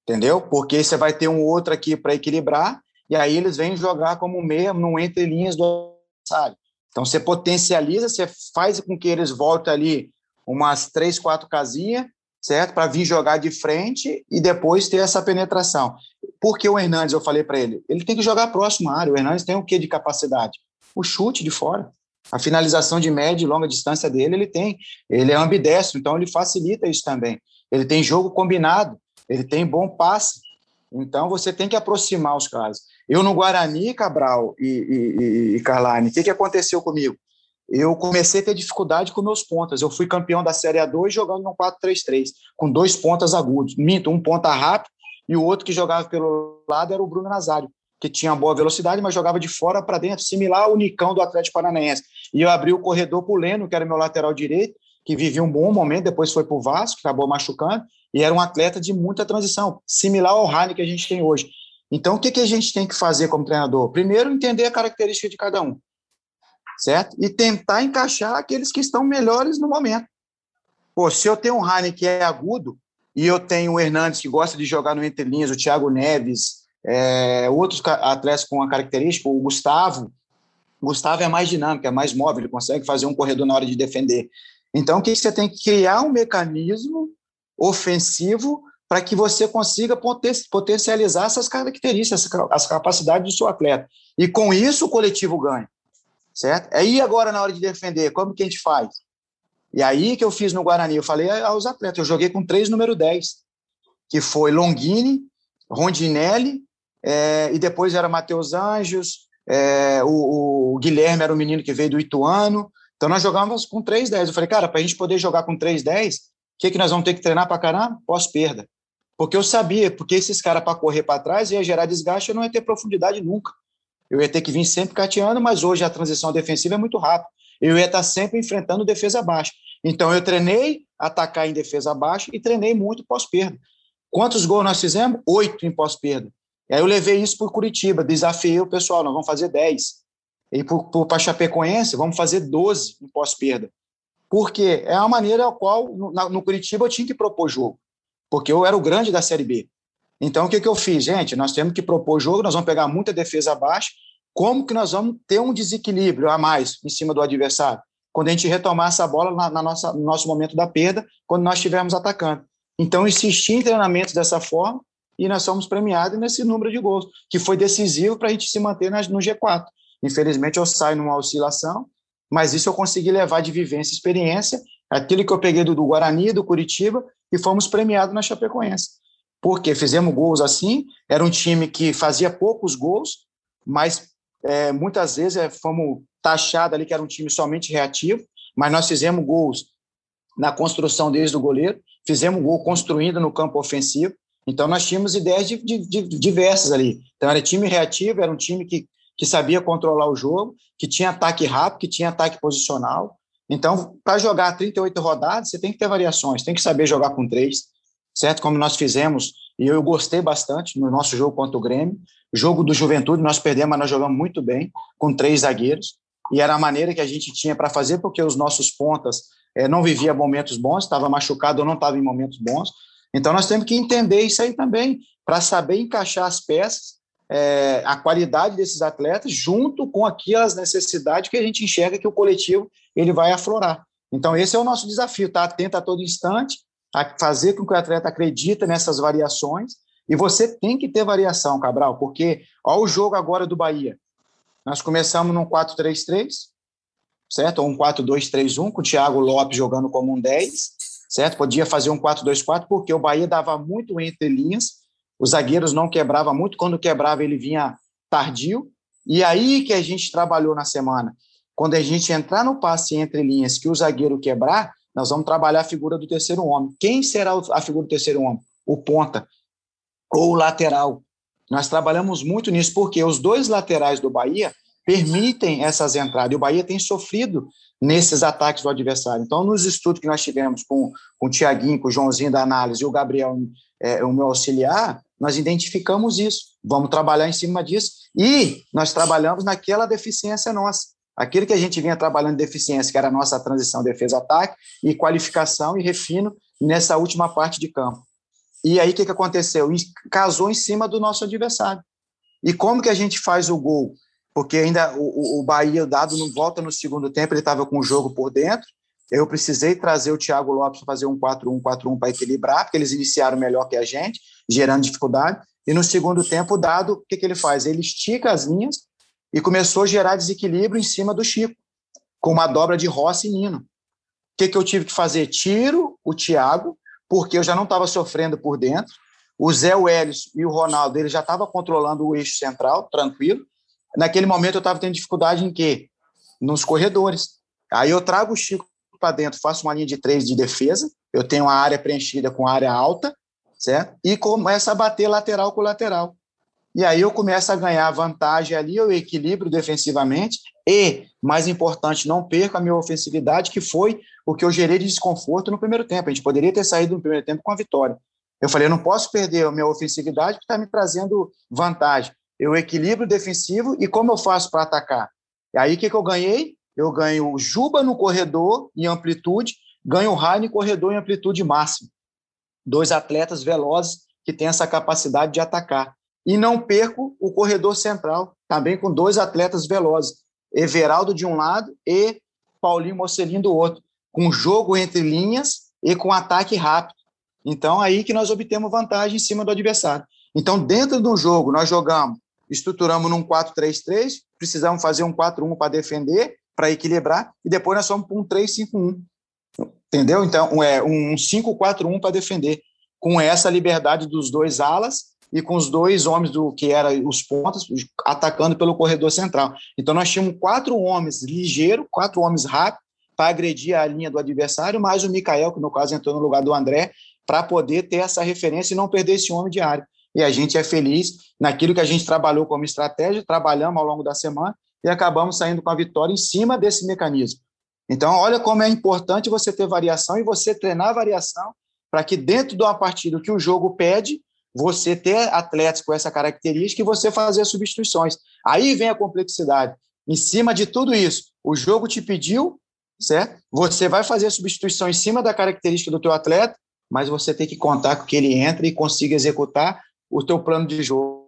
Entendeu? Porque você vai ter um outro aqui para equilibrar, e aí eles vêm jogar como mesmo, não entre linhas do adversário. Então, você potencializa, você faz com que eles voltem ali umas três, quatro casinhas, certo? Para vir jogar de frente e depois ter essa penetração. Porque o Hernandes, eu falei para ele, ele tem que jogar próximo à área. O Hernandes tem o que de capacidade? O chute de fora. A finalização de média e longa distância dele, ele tem. Ele é ambidestro, então ele facilita isso também. Ele tem jogo combinado, ele tem bom passe. Então, você tem que aproximar os caras. Eu no Guarani, Cabral e, e, e Carline, o que, que aconteceu comigo? Eu comecei a ter dificuldade com meus pontas. Eu fui campeão da Série A2 jogando no 4-3-3, com dois pontas agudos. Minto, um ponta rápido e o outro que jogava pelo lado era o Bruno Nazário, que tinha boa velocidade, mas jogava de fora para dentro, similar ao Nicão do Atlético Paranaense. E eu abri o corredor para o Leno, que era meu lateral direito, que vivia um bom momento, depois foi para o Vasco, acabou machucando, e era um atleta de muita transição, similar ao Rani que a gente tem hoje. Então, o que, que a gente tem que fazer como treinador? Primeiro, entender a característica de cada um, certo? E tentar encaixar aqueles que estão melhores no momento. Pô, se eu tenho um Rani que é agudo, e eu tenho o Hernandes que gosta de jogar no entre linhas, o Thiago Neves, é, outros atletas com a característica, o Gustavo. O Gustavo é mais dinâmico, é mais móvel, ele consegue fazer um corredor na hora de defender. Então, o que você tem que criar um mecanismo ofensivo para que você consiga potencializar essas características, as capacidades do seu atleta. E com isso o coletivo ganha, certo? Aí agora na hora de defender, como que a gente faz? E aí que eu fiz no Guarani, eu falei aos atletas, eu joguei com três número 10, que foi Longini, Rondinelli, é, e depois era Matheus Anjos, é, o, o, Guilherme era o menino que veio do Ituano. Então nós jogávamos com 3-10. Eu falei, cara, para a gente poder jogar com 3-10, o que, que nós vamos ter que treinar para caramba? Pós-perda. Porque eu sabia, porque esses caras para correr para trás ia gerar desgaste, eu não ia ter profundidade nunca. Eu ia ter que vir sempre cateando, mas hoje a transição defensiva é muito rápida. Eu ia estar sempre enfrentando defesa baixa. Então eu treinei atacar em defesa baixa e treinei muito pós-perda. Quantos gols nós fizemos? Oito em pós-perda. E aí eu levei isso o Curitiba, desafiei o pessoal, nós vamos fazer 10. E para Chapecoense, vamos fazer 12 em pós-perda. Porque é a maneira a qual, no, no, Curitiba, eu tinha que propor jogo. Porque eu era o grande da Série B. Então, o que, que eu fiz? Gente, nós temos que propor jogo, nós vamos pegar muita defesa abaixo. Como que nós vamos ter um desequilíbrio a mais em cima do adversário? Quando a gente retomar essa bola na, na nossa, no nosso momento da perda, quando nós estivermos atacando. Então, insisti em treinamentos dessa forma, e nós somos premiados nesse número de gols, que foi decisivo para a gente se manter no G4. Infelizmente, eu saio numa oscilação, mas isso eu consegui levar de vivência e experiência, aquilo que eu peguei do, do Guarani, do Curitiba, e fomos premiados na Chapecoense. Porque fizemos gols assim, era um time que fazia poucos gols, mas é, muitas vezes é, fomos taxados ali que era um time somente reativo, mas nós fizemos gols na construção desde o goleiro, fizemos gol construindo no campo ofensivo, então, nós tínhamos ideias de, de, de, diversas ali. Então, era time reativo, era um time que, que sabia controlar o jogo, que tinha ataque rápido, que tinha ataque posicional. Então, para jogar 38 rodadas, você tem que ter variações, tem que saber jogar com três, certo? Como nós fizemos, e eu gostei bastante no nosso jogo contra o Grêmio. Jogo do Juventude, nós perdemos, mas nós jogamos muito bem, com três zagueiros. E era a maneira que a gente tinha para fazer, porque os nossos pontas é, não viviam momentos bons, estava machucado ou não estava em momentos bons. Então, nós temos que entender isso aí também, para saber encaixar as peças, é, a qualidade desses atletas, junto com aquelas necessidades que a gente enxerga que o coletivo ele vai aflorar. Então, esse é o nosso desafio, estar tá atento a todo instante, a fazer com que o atleta acredite nessas variações, e você tem que ter variação, Cabral, porque olha o jogo agora do Bahia. Nós começamos num 4-3-3, certo? Ou um 4-2-3-1, com o Thiago Lopes jogando como um 10, certo? Podia fazer um 4-2-4 porque o Bahia dava muito entre linhas, os zagueiros não quebrava muito, quando quebrava ele vinha tardio, e aí que a gente trabalhou na semana. Quando a gente entrar no passe entre linhas que o zagueiro quebrar, nós vamos trabalhar a figura do terceiro homem. Quem será a figura do terceiro homem? O ponta ou o lateral. Nós trabalhamos muito nisso porque os dois laterais do Bahia permitem essas entradas. E o Bahia tem sofrido nesses ataques do adversário. Então, nos estudos que nós tivemos com, com o Tiaguinho, com o Joãozinho da análise e o Gabriel, é, o meu auxiliar, nós identificamos isso. Vamos trabalhar em cima disso. E nós trabalhamos naquela deficiência nossa. Aquilo que a gente vinha trabalhando de deficiência, que era a nossa transição defesa-ataque, e qualificação e refino nessa última parte de campo. E aí, o que, que aconteceu? Casou em cima do nosso adversário. E como que a gente faz o gol? Porque ainda o, o Bahia, dado não volta no segundo tempo, ele estava com o jogo por dentro. Eu precisei trazer o Thiago Lopes para fazer um 4-1-4-1 para equilibrar, porque eles iniciaram melhor que a gente, gerando dificuldade. E no segundo tempo, o Dado, o que, que ele faz? Ele estica as linhas e começou a gerar desequilíbrio em cima do Chico, com uma dobra de Rossi e Nino. O que, que eu tive que fazer? Tiro o Thiago, porque eu já não estava sofrendo por dentro. O Zé Welles e o Ronaldo ele já estavam controlando o eixo central, tranquilo. Naquele momento eu estava tendo dificuldade em quê? Nos corredores. Aí eu trago o Chico para dentro, faço uma linha de três de defesa, eu tenho a área preenchida com área alta, certo? E começa a bater lateral com lateral. E aí eu começo a ganhar vantagem ali, eu equilibro defensivamente e, mais importante, não perco a minha ofensividade, que foi o que eu gerei de desconforto no primeiro tempo. A gente poderia ter saído no primeiro tempo com a vitória. Eu falei, eu não posso perder a minha ofensividade que está me trazendo vantagem eu equilíbrio defensivo e como eu faço para atacar? E aí o que, que eu ganhei? Eu ganho o Juba no corredor em amplitude, ganho o Raine corredor em amplitude máxima. Dois atletas velozes que têm essa capacidade de atacar. E não perco o corredor central, também com dois atletas velozes, Everaldo de um lado e Paulinho Mocelin do outro, com jogo entre linhas e com ataque rápido. Então, aí que nós obtemos vantagem em cima do adversário. Então, dentro do jogo, nós jogamos estruturamos num 4-3-3, precisamos fazer um 4-1 para defender, para equilibrar, e depois nós fomos para um 3-5-1. Entendeu? Então, é um 5-4-1 para defender, com essa liberdade dos dois alas e com os dois homens do que eram os pontas atacando pelo corredor central. Então nós tínhamos quatro homens ligeiros, quatro homens rápidos para agredir a linha do adversário, mais o Mikael, que no caso entrou no lugar do André, para poder ter essa referência e não perder esse homem de área. E a gente é feliz naquilo que a gente trabalhou como estratégia, trabalhamos ao longo da semana e acabamos saindo com a vitória em cima desse mecanismo. Então, olha como é importante você ter variação e você treinar a variação para que dentro de uma partida que o jogo pede, você ter atletas com essa característica e você fazer substituições. Aí vem a complexidade. Em cima de tudo isso, o jogo te pediu, certo? Você vai fazer a substituição em cima da característica do teu atleta, mas você tem que contar com que ele entre e consiga executar o teu plano de jogo.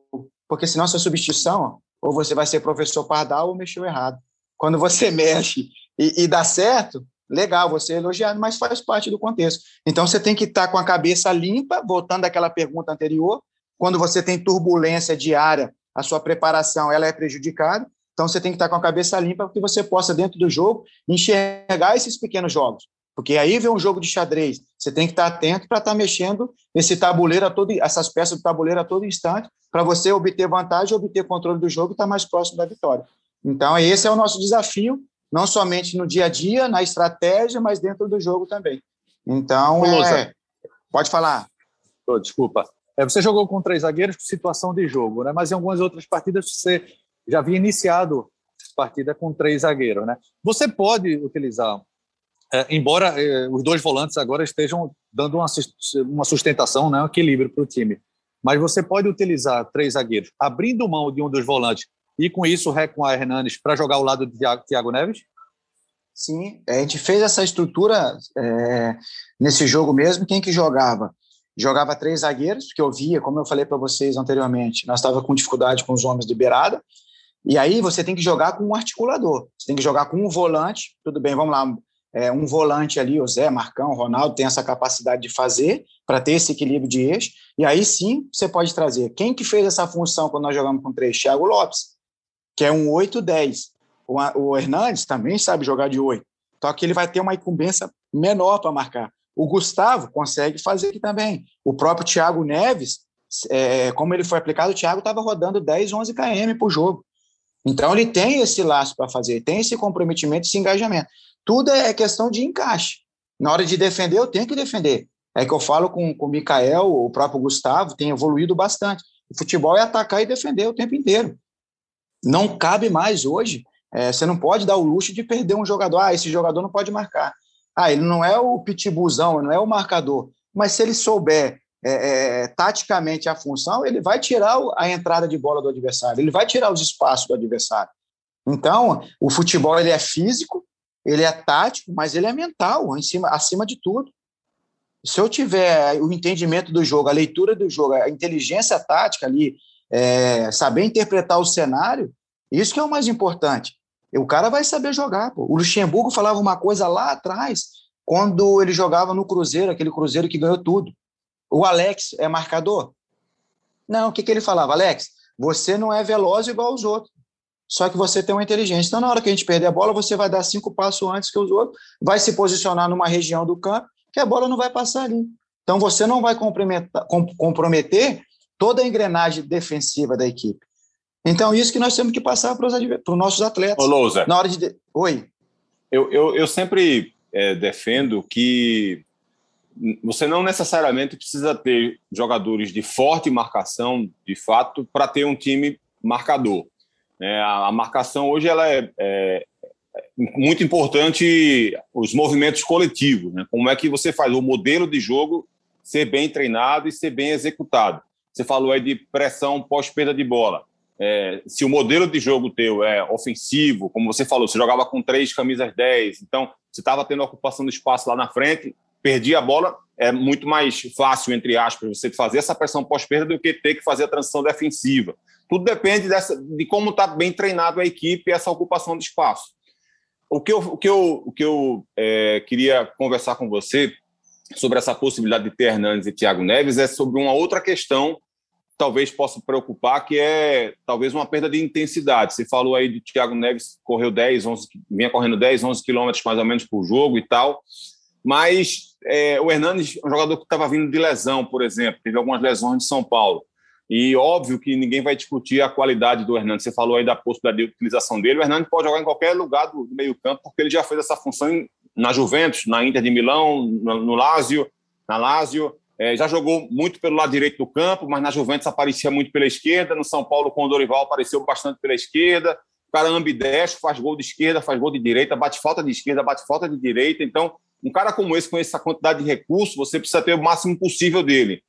Porque senão essa substituição, ou você vai ser professor pardal ou mexeu errado. Quando você mexe e, e dá certo, legal, você é elogiado, mas faz parte do contexto. Então você tem que estar com a cabeça limpa, voltando àquela pergunta anterior, quando você tem turbulência diária, a sua preparação ela é prejudicada, então você tem que estar com a cabeça limpa para que você possa, dentro do jogo, enxergar esses pequenos jogos. Porque aí vem um jogo de xadrez, você tem que estar atento para estar mexendo esse tabuleiro a todo, essas peças do tabuleiro a todo instante, para você obter vantagem, obter controle do jogo e estar mais próximo da vitória. Então, esse é o nosso desafio, não somente no dia a dia, na estratégia, mas dentro do jogo também. Então, é... pode falar. Oh, desculpa. É, você jogou com três zagueiros com situação de jogo, né? mas em algumas outras partidas você já havia iniciado partida com três zagueiros. Né? Você pode utilizar, é, embora é, os dois volantes agora estejam dando uma, uma sustentação, né, um equilíbrio para o time, mas você pode utilizar três zagueiros, abrindo mão de um dos volantes e com isso a Hernandes para jogar ao lado de Thiago Neves? Sim, a gente fez essa estrutura é, nesse jogo mesmo. Quem que jogava? Jogava três zagueiros, que eu via, como eu falei para vocês anteriormente, nós estava com dificuldade com os homens de beirada. E aí você tem que jogar com um articulador. Você tem que jogar com um volante. Tudo bem, vamos lá. É, um volante ali, o Zé, Marcão, Ronaldo, tem essa capacidade de fazer para ter esse equilíbrio de eixo. E aí sim você pode trazer. Quem que fez essa função quando nós jogamos com três? Thiago Lopes que é um 8-10. O, o Hernandes também sabe jogar de 8, só que ele vai ter uma incumbência menor para marcar. O Gustavo consegue fazer aqui também. O próprio Thiago Neves, é, como ele foi aplicado, o Thiago estava rodando 10, 11 km por jogo. Então ele tem esse laço para fazer, tem esse comprometimento, esse engajamento. Tudo é questão de encaixe. Na hora de defender, eu tenho que defender. É que eu falo com, com o Mikael, o próprio Gustavo, tem evoluído bastante. O futebol é atacar e defender o tempo inteiro. Não cabe mais hoje. É, você não pode dar o luxo de perder um jogador. Ah, esse jogador não pode marcar. Ah, ele não é o pitbullzão, não é o marcador. Mas se ele souber é, é, taticamente a função, ele vai tirar a entrada de bola do adversário, ele vai tirar os espaços do adversário. Então, o futebol ele é físico, ele é tático, mas ele é mental, em cima, acima de tudo. Se eu tiver o entendimento do jogo, a leitura do jogo, a inteligência tática ali, é, saber interpretar o cenário, isso que é o mais importante. O cara vai saber jogar. Pô. O Luxemburgo falava uma coisa lá atrás, quando ele jogava no Cruzeiro, aquele Cruzeiro que ganhou tudo. O Alex é marcador? Não, o que, que ele falava? Alex, você não é veloz igual os outros, só que você tem uma inteligência. Então, na hora que a gente perder a bola, você vai dar cinco passos antes que os outros, vai se posicionar numa região do campo que a bola não vai passar ali. Então, você não vai comprometer toda a engrenagem defensiva da equipe. Então, isso que nós temos que passar para os, para os nossos atletas. Ô, Lousa, Na hora de. Oi. Eu, eu, eu sempre é, defendo que você não necessariamente precisa ter jogadores de forte marcação, de fato, para ter um time marcador. É, a, a, marcação hoje ela é, é, é, muito importante os movimentos coletivos. Né? Como é que você faz o modelo de jogo ser bem treinado e ser bem executado? Você falou aí de pressão pós-perda de bola. É, se o modelo de jogo teu é ofensivo, como você falou, você jogava com três camisas 10, então você estava tendo ocupação do espaço lá na frente, perdia a bola, é muito mais fácil, entre aspas, você fazer essa pressão pós-perda do que ter que fazer a transição defensiva. Tudo depende dessa, de como está bem treinado a equipe e essa ocupação de espaço. O que eu, o que eu, o que eu é, queria conversar com você sobre essa possibilidade de ter Hernandes e Thiago Neves é sobre uma outra questão talvez possa preocupar, que é talvez uma perda de intensidade. Você falou aí de Thiago Neves correu 10, 11, vinha correndo 10, 11 quilômetros mais ou menos por jogo e tal. Mas é, o Hernandes é um jogador que estava vindo de lesão, por exemplo, teve algumas lesões de São Paulo. E óbvio que ninguém vai discutir a qualidade do Hernandes. Você falou aí da possibilidade de utilização dele. O Hernandes pode jogar em qualquer lugar do meio-campo, porque ele já fez essa função na Juventus, na Inter de Milão, no, no Lazio, na Lazio. É, já jogou muito pelo lado direito do campo, mas na Juventus aparecia muito pela esquerda. No São Paulo, com o Dorival, apareceu bastante pela esquerda. O cara ambidestro, faz gol de esquerda, faz gol de direita, bate falta de esquerda, bate falta de direita. Então, um cara como esse, com essa quantidade de recursos, você precisa ter o máximo possível dele.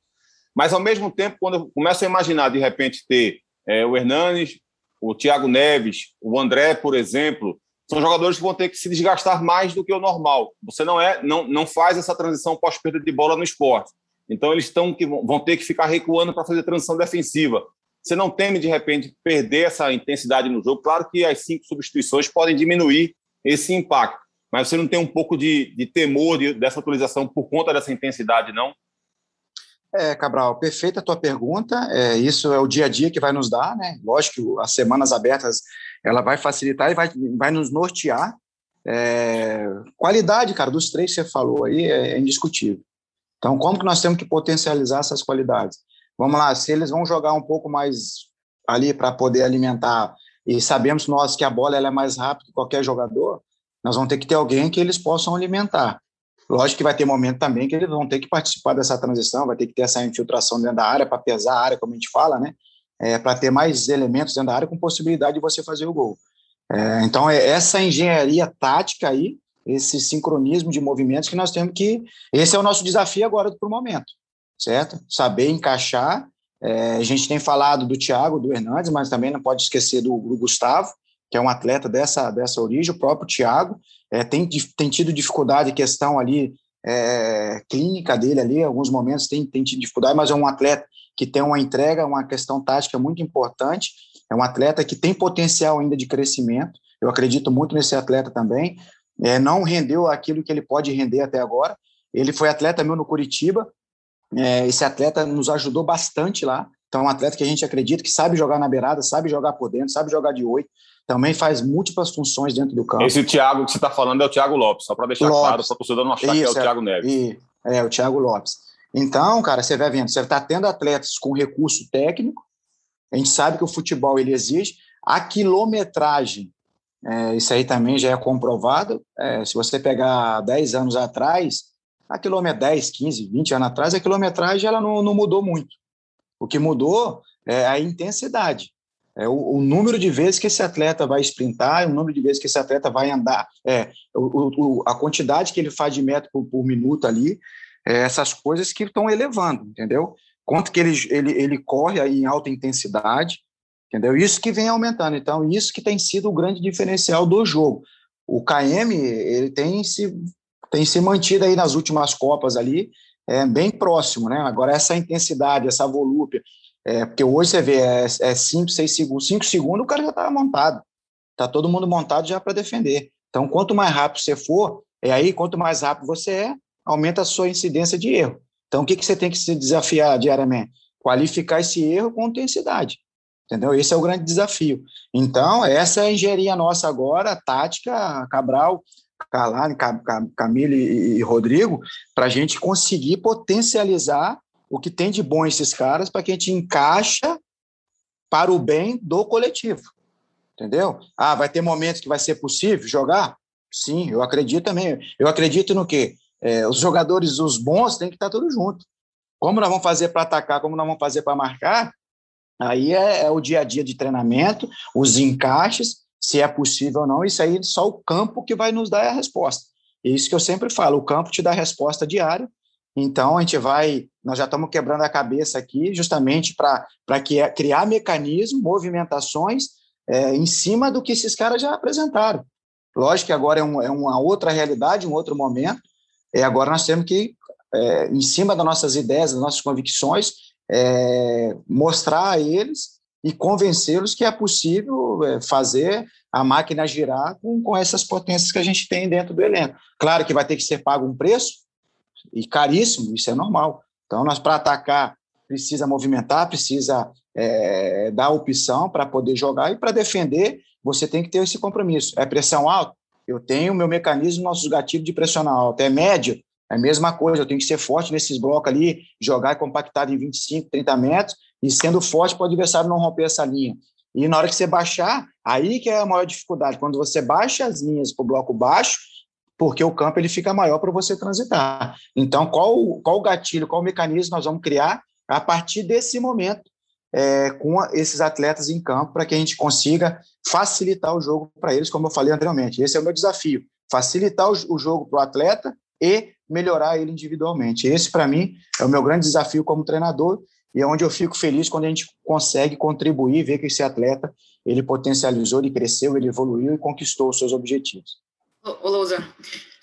Mas, ao mesmo tempo, quando eu começo a imaginar, de repente, ter é, o Hernanes, o Thiago Neves, o André, por exemplo, são jogadores que vão ter que se desgastar mais do que o normal. Você não é, não, não faz essa transição pós-perda de bola no esporte. Então, eles estão que vão ter que ficar recuando para fazer transição defensiva. Você não teme, de repente, perder essa intensidade no jogo. Claro que as cinco substituições podem diminuir esse impacto, mas você não tem um pouco de, de temor de, dessa atualização por conta dessa intensidade, não? É, Cabral, perfeita a tua pergunta. É, isso é o dia a dia que vai nos dar, né? Lógico que as semanas abertas ela vai facilitar e vai, vai nos nortear. É, qualidade, cara, dos três que você falou aí é, é indiscutível. Então, como que nós temos que potencializar essas qualidades? Vamos lá, se eles vão jogar um pouco mais ali para poder alimentar, e sabemos nós que a bola ela é mais rápida que qualquer jogador, nós vamos ter que ter alguém que eles possam alimentar. Lógico que vai ter momento também que eles vão ter que participar dessa transição, vai ter que ter essa infiltração dentro da área para pesar a área, como a gente fala, né? É, para ter mais elementos dentro da área com possibilidade de você fazer o gol. É, então, é essa engenharia tática aí, esse sincronismo de movimentos que nós temos que. Esse é o nosso desafio agora para o momento, certo? Saber encaixar. É, a gente tem falado do Thiago, do Hernandes, mas também não pode esquecer do, do Gustavo, que é um atleta dessa, dessa origem, o próprio Thiago, é, tem, tem tido dificuldade, questão ali é, clínica dele ali, alguns momentos tem, tem tido dificuldade, mas é um atleta que tem uma entrega, uma questão tática muito importante, é um atleta que tem potencial ainda de crescimento, eu acredito muito nesse atleta também, é, não rendeu aquilo que ele pode render até agora, ele foi atleta meu no Curitiba, é, esse atleta nos ajudou bastante lá, então é um atleta que a gente acredita que sabe jogar na beirada, sabe jogar por dentro, sabe jogar de oito, também faz múltiplas funções dentro do campo. Esse Thiago que você está falando é o Thiago Lopes, só para deixar Lopes. claro, para o torcedor não achar Isso, que é o Thiago Neves. E, é, o Thiago Lopes. Então, cara, você vai vendo, você está tendo atletas com recurso técnico, a gente sabe que o futebol ele exige, a quilometragem, é, isso aí também já é comprovado, é, se você pegar 10 anos atrás, a quilômetro 10, 15, 20 anos atrás, a quilometragem ela não, não mudou muito. O que mudou é a intensidade. É, o, o, número de vezes que esse atleta vai sprintar, o número de vezes que esse atleta vai andar, é, o, o, a quantidade que ele faz de metro por, por minuto ali, é, essas coisas que estão elevando, entendeu? Quanto que ele, ele, ele corre aí em alta intensidade, entendeu? Isso que vem aumentando. Então, isso que tem sido o grande diferencial do jogo. O KM, ele tem se, tem se mantido aí nas últimas Copas ali, é, bem próximo, né? Agora, essa intensidade, essa volúpia, é, porque hoje você vê, é 5, 6 segundos, 5 segundos o cara já está montado. Está todo mundo montado já para defender. Então, quanto mais rápido você for, é aí, quanto mais rápido você é, aumenta a sua incidência de erro. Então, o que, que você tem que se desafiar diariamente? Qualificar esse erro com intensidade. Entendeu? Esse é o grande desafio. Então, essa é a engenharia nossa agora, tática, Cabral, Carlane, Camille e Rodrigo, para a gente conseguir potencializar o que tem de bom esses caras para que a gente encaixa para o bem do coletivo. Entendeu? Ah, vai ter momentos que vai ser possível jogar? Sim, eu acredito também. Eu acredito no quê? É, os jogadores, os bons, têm que estar todos juntos. Como nós vamos fazer para atacar, como nós vamos fazer para marcar, aí é, é, o dia a dia de treinamento, os encaixes, se é possível ou não, isso aí só o campo que vai nos dar a resposta. É isso que eu sempre falo, o campo te dá a resposta diária, então, a gente vai, nós já estamos quebrando a cabeça aqui, justamente para criar mecanismos, movimentações é, em cima do que esses caras já apresentaram. Lógico que agora é, um, é uma outra realidade, um outro momento, e agora nós temos que, é, em cima das nossas ideias, das nossas convicções, é, mostrar a eles e convencê-los que é possível é, fazer a máquina girar com, com essas potências que a gente tem dentro do elenco. Claro que vai ter que ser pago um preço, e caríssimo, isso é normal. Então, nós, para atacar, precisa movimentar, precisa é, dar opção para poder jogar, e para defender, você tem que ter esse compromisso. É pressão alta? Eu tenho meu mecanismo, nossos gatilhos de pressionar alta. É médio? É a mesma coisa, eu tenho que ser forte nesses blocos ali, jogar compactado em 25, 30 metros, e sendo forte para o adversário não romper essa linha. E na hora que você baixar, aí que é a maior dificuldade, quando você baixa as linhas para o bloco baixo, porque o campo ele fica maior para você transitar. Então, qual, qual o gatilho, qual o mecanismo nós vamos criar a partir desse momento é, com esses atletas em campo para que a gente consiga facilitar o jogo para eles, como eu falei anteriormente. Esse é o meu desafio: facilitar o, o jogo para o atleta e melhorar ele individualmente. Esse, para mim, é o meu grande desafio como treinador e é onde eu fico feliz quando a gente consegue contribuir, ver que esse atleta ele potencializou, ele cresceu, ele evoluiu e conquistou os seus objetivos. Ô, Lousa,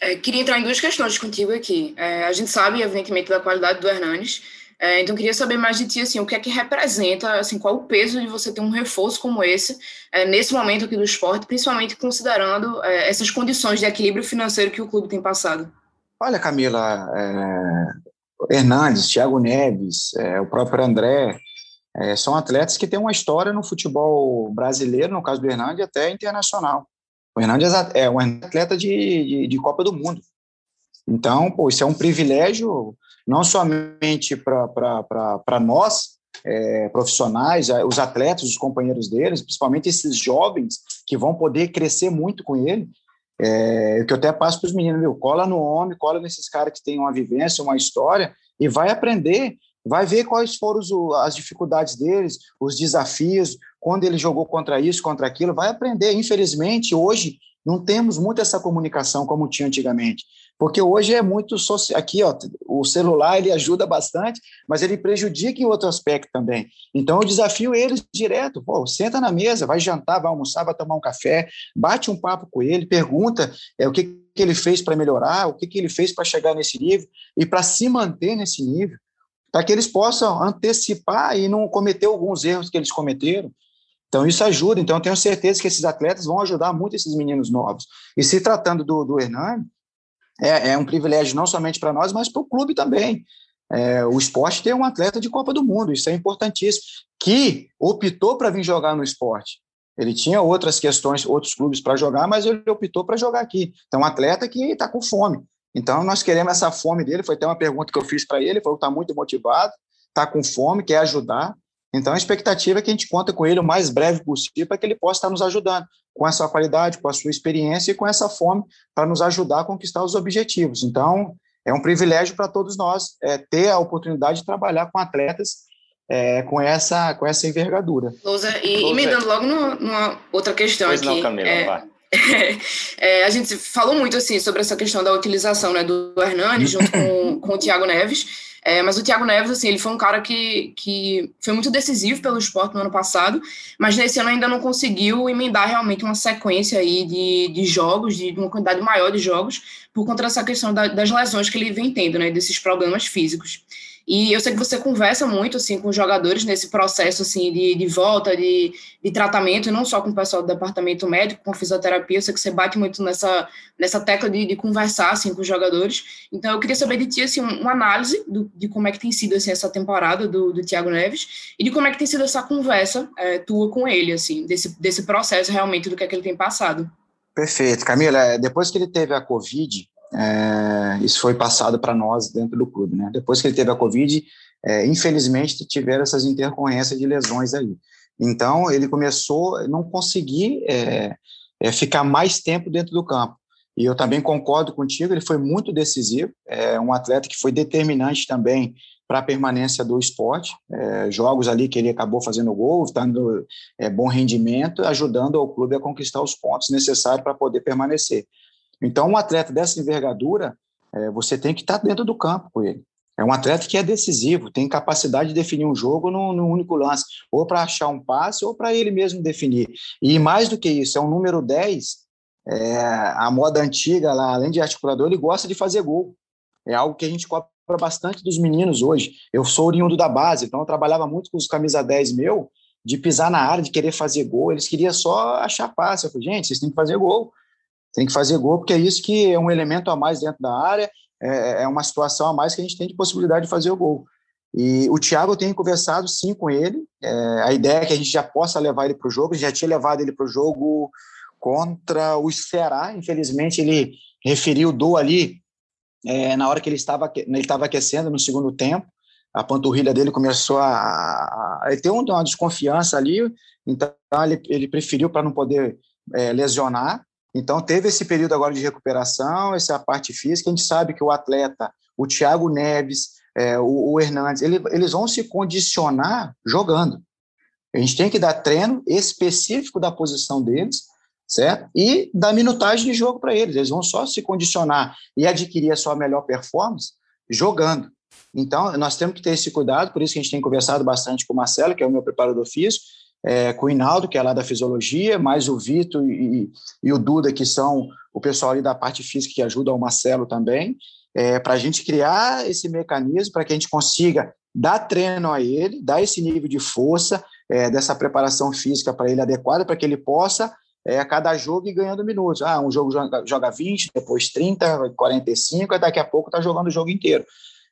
é, queria entrar em duas questões contigo aqui. É, a gente sabe, evidentemente, da qualidade do Hernanes, é, então queria saber mais de ti, assim, o que é que representa, assim, qual o peso de você ter um reforço como esse, é, nesse momento aqui do esporte, principalmente considerando é, essas condições de equilíbrio financeiro que o clube tem passado? Olha, Camila, é, Hernandes, Thiago Neves, é, o próprio André, são atletas que têm uma história no futebol brasileiro, no caso do Hernandes, até internacional. O Hernandes é um atleta de, de, de Copa do Mundo. Então, pô, isso é um privilégio não somente para nós, é, profissionais, os atletas, os companheiros deles, principalmente esses jovens que vão poder crescer muito com ele. É, que eu até passo para os meninos, viu? cola no homem, cola nesses caras que têm uma vivência, uma história, e vai aprender, vai ver quais foram os, as dificuldades deles, os desafios, quando ele jogou contra isso, contra aquilo, vai aprender. Infelizmente, hoje, não temos muito essa comunicação como tinha antigamente. Porque hoje é muito social. Aqui, ó, o celular ele ajuda bastante, mas ele prejudica em outro aspecto também. Então, eu desafio eles direto: pô, senta na mesa, vai jantar, vai almoçar, vai tomar um café, bate um papo com ele, pergunta é, o que, que ele fez para melhorar, o que, que ele fez para chegar nesse nível e para se manter nesse nível, para que eles possam antecipar e não cometer alguns erros que eles cometeram. Então, isso ajuda. Então, eu tenho certeza que esses atletas vão ajudar muito esses meninos novos. E se tratando do, do Hernani, é, é um privilégio não somente para nós, mas para o clube também. É, o esporte tem um atleta de Copa do Mundo, isso é importantíssimo, que optou para vir jogar no esporte. Ele tinha outras questões, outros clubes para jogar, mas ele optou para jogar aqui. Então, um atleta que está com fome. Então, nós queremos essa fome dele. Foi até uma pergunta que eu fiz para ele. Ele falou que está muito motivado, está com fome, quer ajudar. Então, a expectativa é que a gente conta com ele o mais breve possível para que ele possa estar nos ajudando com essa qualidade, com a sua experiência e com essa fome para nos ajudar a conquistar os objetivos. Então, é um privilégio para todos nós é, ter a oportunidade de trabalhar com atletas é, com, essa, com essa envergadura. Lousa, e emendando logo no, numa outra questão pois aqui. Não, Camila, é, vai. É, a gente falou muito assim sobre essa questão da utilização né, do Hernani junto com, com o Thiago Neves. É, mas o Thiago Neves, assim, ele foi um cara que, que foi muito decisivo pelo esporte no ano passado, mas nesse ano ainda não conseguiu emendar realmente uma sequência aí de, de jogos, de uma quantidade maior de jogos, por conta dessa questão da, das lesões que ele vem tendo, né, desses problemas físicos. E eu sei que você conversa muito assim com os jogadores nesse processo assim de, de volta, de, de tratamento, e não só com o pessoal do departamento médico, com fisioterapia. Eu sei que você bate muito nessa, nessa tecla de, de conversar assim com os jogadores. Então eu queria saber de ti assim uma análise do, de como é que tem sido assim essa temporada do, do Thiago Neves e de como é que tem sido essa conversa é, tua com ele assim desse desse processo realmente do que é que ele tem passado. Perfeito, Camila. É, depois que ele teve a Covid, é, isso foi passado para nós dentro do clube. Né? Depois que ele teve a Covid, é, infelizmente tiveram essas intercorrências de lesões aí. Então, ele começou não conseguir é, é, ficar mais tempo dentro do campo. E eu também concordo contigo, ele foi muito decisivo, é um atleta que foi determinante também para a permanência do esporte. É, jogos ali que ele acabou fazendo gol, dando é, bom rendimento, ajudando o clube a conquistar os pontos necessários para poder permanecer. Então, um atleta dessa envergadura, é, você tem que estar dentro do campo com ele. É um atleta que é decisivo, tem capacidade de definir um jogo no, no único lance, ou para achar um passe, ou para ele mesmo definir. E mais do que isso, é um número 10, é, a moda antiga, lá, além de articulador, ele gosta de fazer gol. É algo que a gente cobra bastante dos meninos hoje. Eu sou oriundo da base, então eu trabalhava muito com os camisa 10 meu, de pisar na área, de querer fazer gol. Eles queriam só achar passe. Eu falei, gente, vocês têm que fazer gol tem que fazer gol, porque é isso que é um elemento a mais dentro da área, é, é uma situação a mais que a gente tem de possibilidade de fazer o gol. E o Thiago eu tenho conversado sim com ele, é, a ideia é que a gente já possa levar ele para o jogo, já tinha levado ele para o jogo contra o Ceará, infelizmente ele referiu dor ali é, na hora que ele estava, ele estava aquecendo no segundo tempo, a panturrilha dele começou a, a, a ter uma desconfiança ali, então ele, ele preferiu para não poder é, lesionar. Então teve esse período agora de recuperação, essa é parte física. A gente sabe que o atleta, o Thiago Neves, é, o, o, Hernandes, ele, eles vão se condicionar jogando. A gente tem que dar treino específico da posição deles, certo? E dar minutagem de jogo para eles. Eles vão só se condicionar e adquirir a sua melhor performance jogando. Então, nós temos que ter esse cuidado, por isso que a gente tem conversado bastante com o Marcelo, que é o meu preparador físico, é, com o Inaldo, que é lá da fisiologia, mais o Vitor e, e, o Duda, que são o pessoal ali da parte física que ajuda o Marcelo também, é, para a gente criar esse mecanismo, para que a gente consiga dar treino a ele, dar esse nível de força, é, dessa preparação física para ele adequada, para que ele possa, é, a cada jogo, ir ganhando minutos. Ah, um jogo joga, joga 20, depois 30, 45, e daqui a pouco está jogando o jogo inteiro.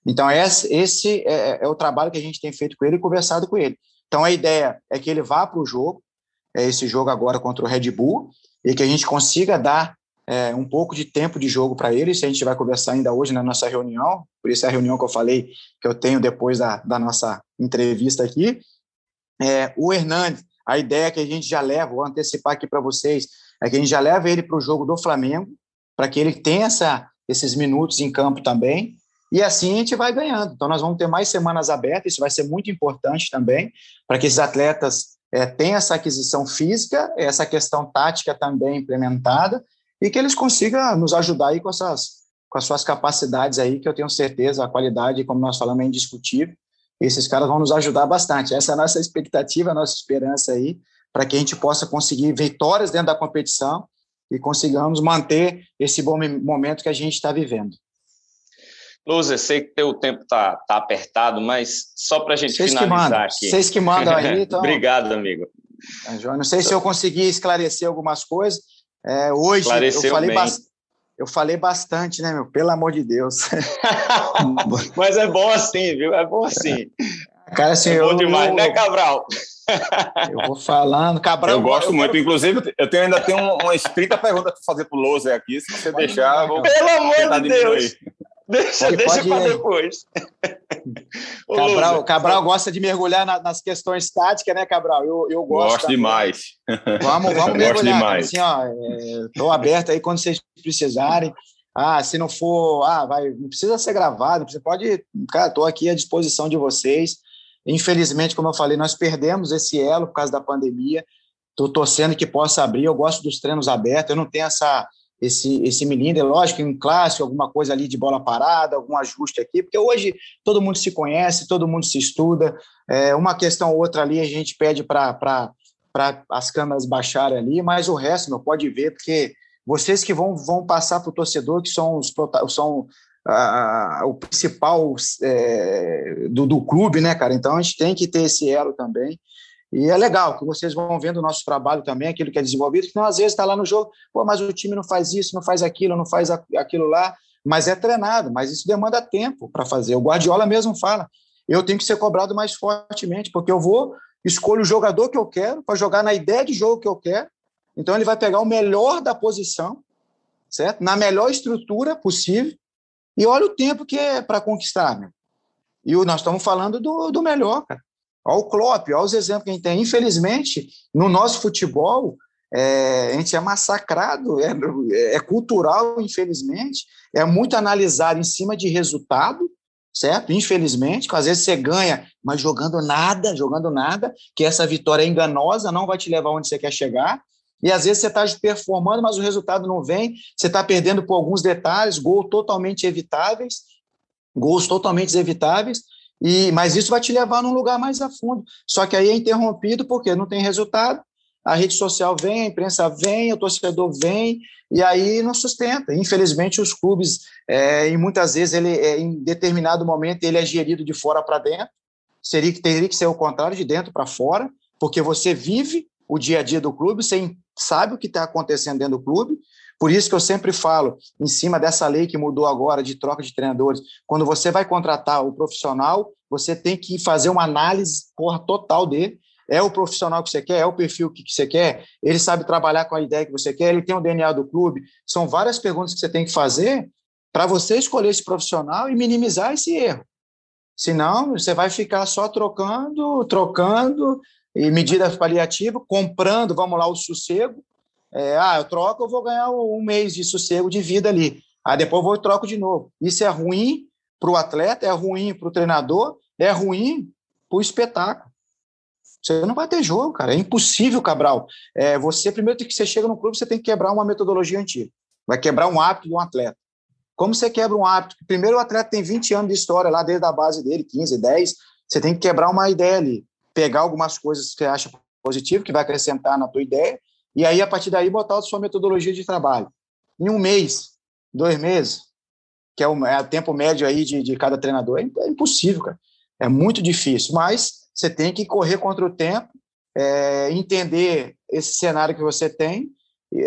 Então, esse, esse é, é, o trabalho que a gente tem feito com ele e conversado com ele. Então, a ideia é que ele vá para o jogo, é esse jogo agora contra o Red Bull, e que a gente consiga dar é, um pouco de tempo de jogo para ele, isso a gente vai conversar ainda hoje na nossa reunião, por isso é a reunião que eu falei que eu tenho depois da, da nossa entrevista aqui. É, o Hernandes, a ideia que a gente já leva, vou antecipar aqui para vocês, é que a gente já leva ele para o jogo do Flamengo, para que ele tenha essa, esses minutos em campo também, e assim a gente vai ganhando. Então, nós vamos ter mais semanas abertas, isso vai ser muito importante também, para que esses atletas é, tenham essa aquisição física, essa questão tática também implementada, e que eles consigam nos ajudar aí com, essas, com as suas capacidades aí, que eu tenho certeza, a qualidade, como nós falamos, é indiscutível. Esses caras vão nos ajudar bastante. Essa é a nossa expectativa, a nossa esperança aí, para que a gente possa conseguir vitórias dentro da competição e consigamos manter esse bom momento que a gente está vivendo. Lúcia, sei que teu tempo está tá apertado, mas só para a gente Vocês finalizar aqui. Vocês que mandam aí, então. Obrigado, amigo. É, não sei se eu consegui esclarecer algumas coisas. É, hoje Esclareceu eu falei, eu falei bastante, né, meu? Pelo amor de Deus. mas é bom assim, viu? É bom assim. Cara, assim, é bom eu, demais, né, Cabral? Eu vou falando. Cabral, eu gosto eu muito. Quero... Inclusive, eu tenho, ainda tenho uma escrita pergunta para fazer para o aqui. Se você Pode deixar, vou. Pelo amor de Deus! Deixa, pode, deixa para depois. Cabral, Cabral gosta de mergulhar na, nas questões táticas, né, Cabral? Eu, eu gosto. Gosto demais. Vamos, vamos mergulhar. Demais. Assim, ó, estou é, aberto aí quando vocês precisarem. Ah, se não for, ah, vai, não precisa ser gravado, você pode, cara, estou aqui à disposição de vocês. Infelizmente, como eu falei, nós perdemos esse elo por causa da pandemia. Estou torcendo que possa abrir. Eu gosto dos treinos abertos. Eu não tenho essa esse, esse milímetro. É lógico, em clássico, alguma coisa ali de bola parada, algum ajuste aqui, porque hoje todo mundo se conhece, todo mundo se estuda. É, uma questão ou outra ali a gente pede para as câmeras baixarem ali, mas o resto não pode ver, porque vocês que vão, vão passar para o torcedor, que são, os, são o principal é, do, do clube, né, cara? Então a gente tem que ter esse elo também. E é legal que vocês vão vendo o nosso trabalho também, aquilo que é desenvolvido, que não, às vezes está lá no jogo, pô, mas o time não faz isso, não faz aquilo, não faz aquilo lá, mas é treinado, mas isso demanda tempo para fazer. O Guardiola mesmo fala, eu tenho que ser cobrado mais fortemente, porque eu vou, escolho o jogador que eu quero, para jogar na ideia de jogo que eu quero, então ele vai pegar o melhor da posição, certo? Na melhor estrutura possível, e olha o tempo que é para conquistar, né? E nós estamos falando do, do melhor, cara. Olha o Klopp, olha os exemplos que a gente tem. Infelizmente, no nosso futebol, é, a gente é massacrado, é, é, cultural, infelizmente, é muito analisado em cima de resultado, certo? Infelizmente, às vezes você ganha, mas jogando nada, jogando nada, que essa vitória é enganosa, não vai te levar onde você quer chegar. E às vezes você está performando, mas o resultado não vem, você está perdendo por alguns detalhes, gols totalmente evitáveis, gols totalmente evitáveis, e, mas isso vai te levar num lugar mais a fundo. Só que aí é interrompido porque não tem resultado, a rede social vem, a imprensa vem, o torcedor vem, e aí não sustenta. Infelizmente, os clubes, é, e muitas vezes, ele, é, em determinado momento, ele é gerido de fora para dentro. Seria que teria que ser o contrário, de dentro para fora, porque você vive o dia a dia do clube, você sabe o que está acontecendo dentro do clube, por isso que eu sempre falo, em cima dessa lei que mudou agora de troca de treinadores, quando você vai contratar o profissional, você tem que fazer uma análise porra, total dele. É o profissional que você quer? É o perfil que você quer? Ele sabe trabalhar com a ideia que você quer? Ele tem o DNA do clube? São várias perguntas que você tem que fazer para você escolher esse profissional e minimizar esse erro. Senão, você vai ficar só trocando, trocando, e medida paliativa, comprando, vamos lá, o sossego. É, ah, eu troco, eu vou ganhar um mês de sossego de vida ali. Aí depois eu vou e troco de novo. Isso é ruim para o atleta, é ruim para o treinador, é ruim para o espetáculo. Você não vai ter jogo, cara. É impossível, Cabral. É, você, primeiro que você chega no clube, você tem que quebrar uma metodologia antiga. Vai quebrar um hábito de um atleta. Como você quebra um hábito? Primeiro, o atleta tem 20 anos de história lá, desde a base dele, 15, 10. Você tem que quebrar uma ideia ali. Pegar algumas coisas que você acha positivo, que vai acrescentar na tua ideia, e aí, a partir daí, botar a sua metodologia de trabalho. Em um mês, dois meses, que é o, é o tempo médio aí de, de cada treinador, é, é impossível, cara. É muito difícil, mas você tem que correr contra o tempo, é, entender esse cenário que você tem.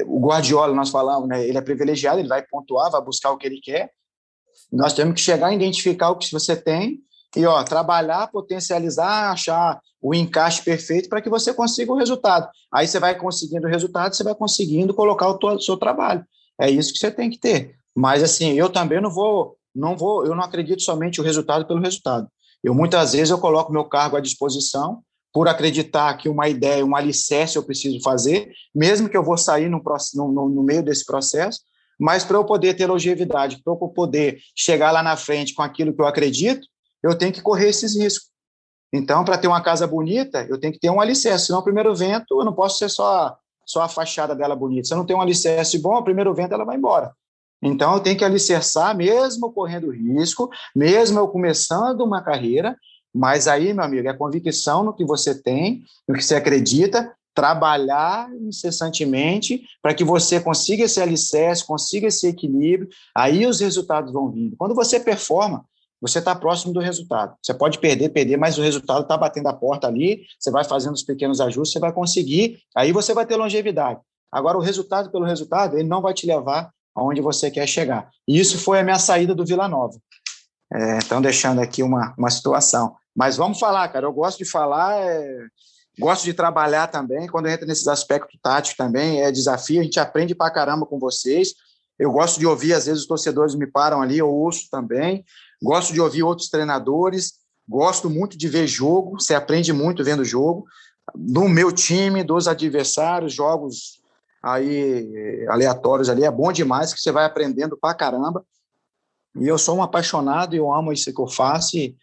O Guardiola, nós falamos, né, ele é privilegiado, ele vai pontuar, vai buscar o que ele quer. Nós temos que chegar a identificar o que você tem e ó, trabalhar, potencializar, achar o encaixe perfeito para que você consiga o resultado. Aí você vai conseguindo o resultado, você vai conseguindo colocar o, o seu trabalho. É isso que você tem que ter. Mas assim, eu também não vou, não vou, eu não acredito somente o resultado pelo resultado. Eu muitas vezes eu coloco meu cargo à disposição por acreditar que uma ideia, um alicerce eu preciso fazer, mesmo que eu vou sair no, no, no meio desse processo, mas para eu poder ter longevidade, para eu poder chegar lá na frente com aquilo que eu acredito, eu tenho que correr esses riscos. Então, para ter uma casa bonita, eu tenho que ter um alicerce. Senão, o primeiro vento, eu não posso ser só, só a fachada dela bonita. Se eu não tenho um alicerce bom, o primeiro vento ela vai embora. Então, eu tenho que alicerçar, mesmo correndo risco, mesmo eu começando uma carreira, mas aí, meu amigo, é convicção no que você tem, no que você acredita, trabalhar incessantemente para que você consiga esse alicerce, consiga esse equilíbrio, aí os resultados vão vindo. Quando você performa, você está próximo do resultado. Você pode perder, perder, mas o resultado está batendo a porta ali, você vai fazendo os pequenos ajustes, você vai conseguir, aí você vai ter longevidade. Agora, o resultado pelo resultado, ele não vai te levar aonde você quer chegar. E isso foi a minha saída do Vila Nova. É, então, deixando aqui uma, uma situação. Mas vamos falar, cara, eu gosto de falar, é, gosto de trabalhar também, quando entra nesses aspectos táticos também, é desafio, a gente aprende pra caramba com vocês, eu gosto de ouvir, às vezes os torcedores me param ali, eu ouço também, gosto de ouvir outros treinadores, gosto muito de ver jogo, você aprende muito vendo jogo, do meu time, dos adversários, jogos aí aleatórios ali, é bom demais, que você vai aprendendo pra caramba, e eu sou um apaixonado e eu amo isso que eu faço, e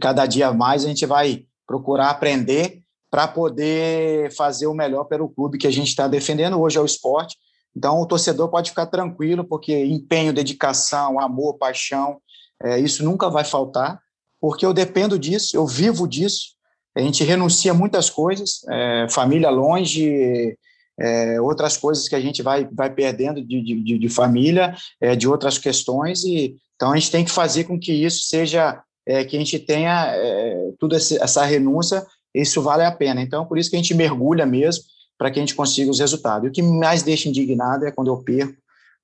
cada dia mais a gente vai procurar aprender para poder fazer o melhor pelo clube que a gente está defendendo hoje é o esporte, então, o torcedor pode ficar tranquilo, porque empenho, dedicação, amor, paixão, é, isso nunca vai faltar, porque eu dependo disso, eu vivo disso. A gente renuncia a muitas coisas, é, família longe, é, outras coisas que a gente vai, vai perdendo de, de, de família, é, de outras questões, e então a gente tem que fazer com que isso seja, é, que a gente tenha é, toda essa renúncia, isso vale a pena. Então, por isso que a gente mergulha mesmo, para que a gente consiga os resultados. E o que mais deixa indignado é quando eu perco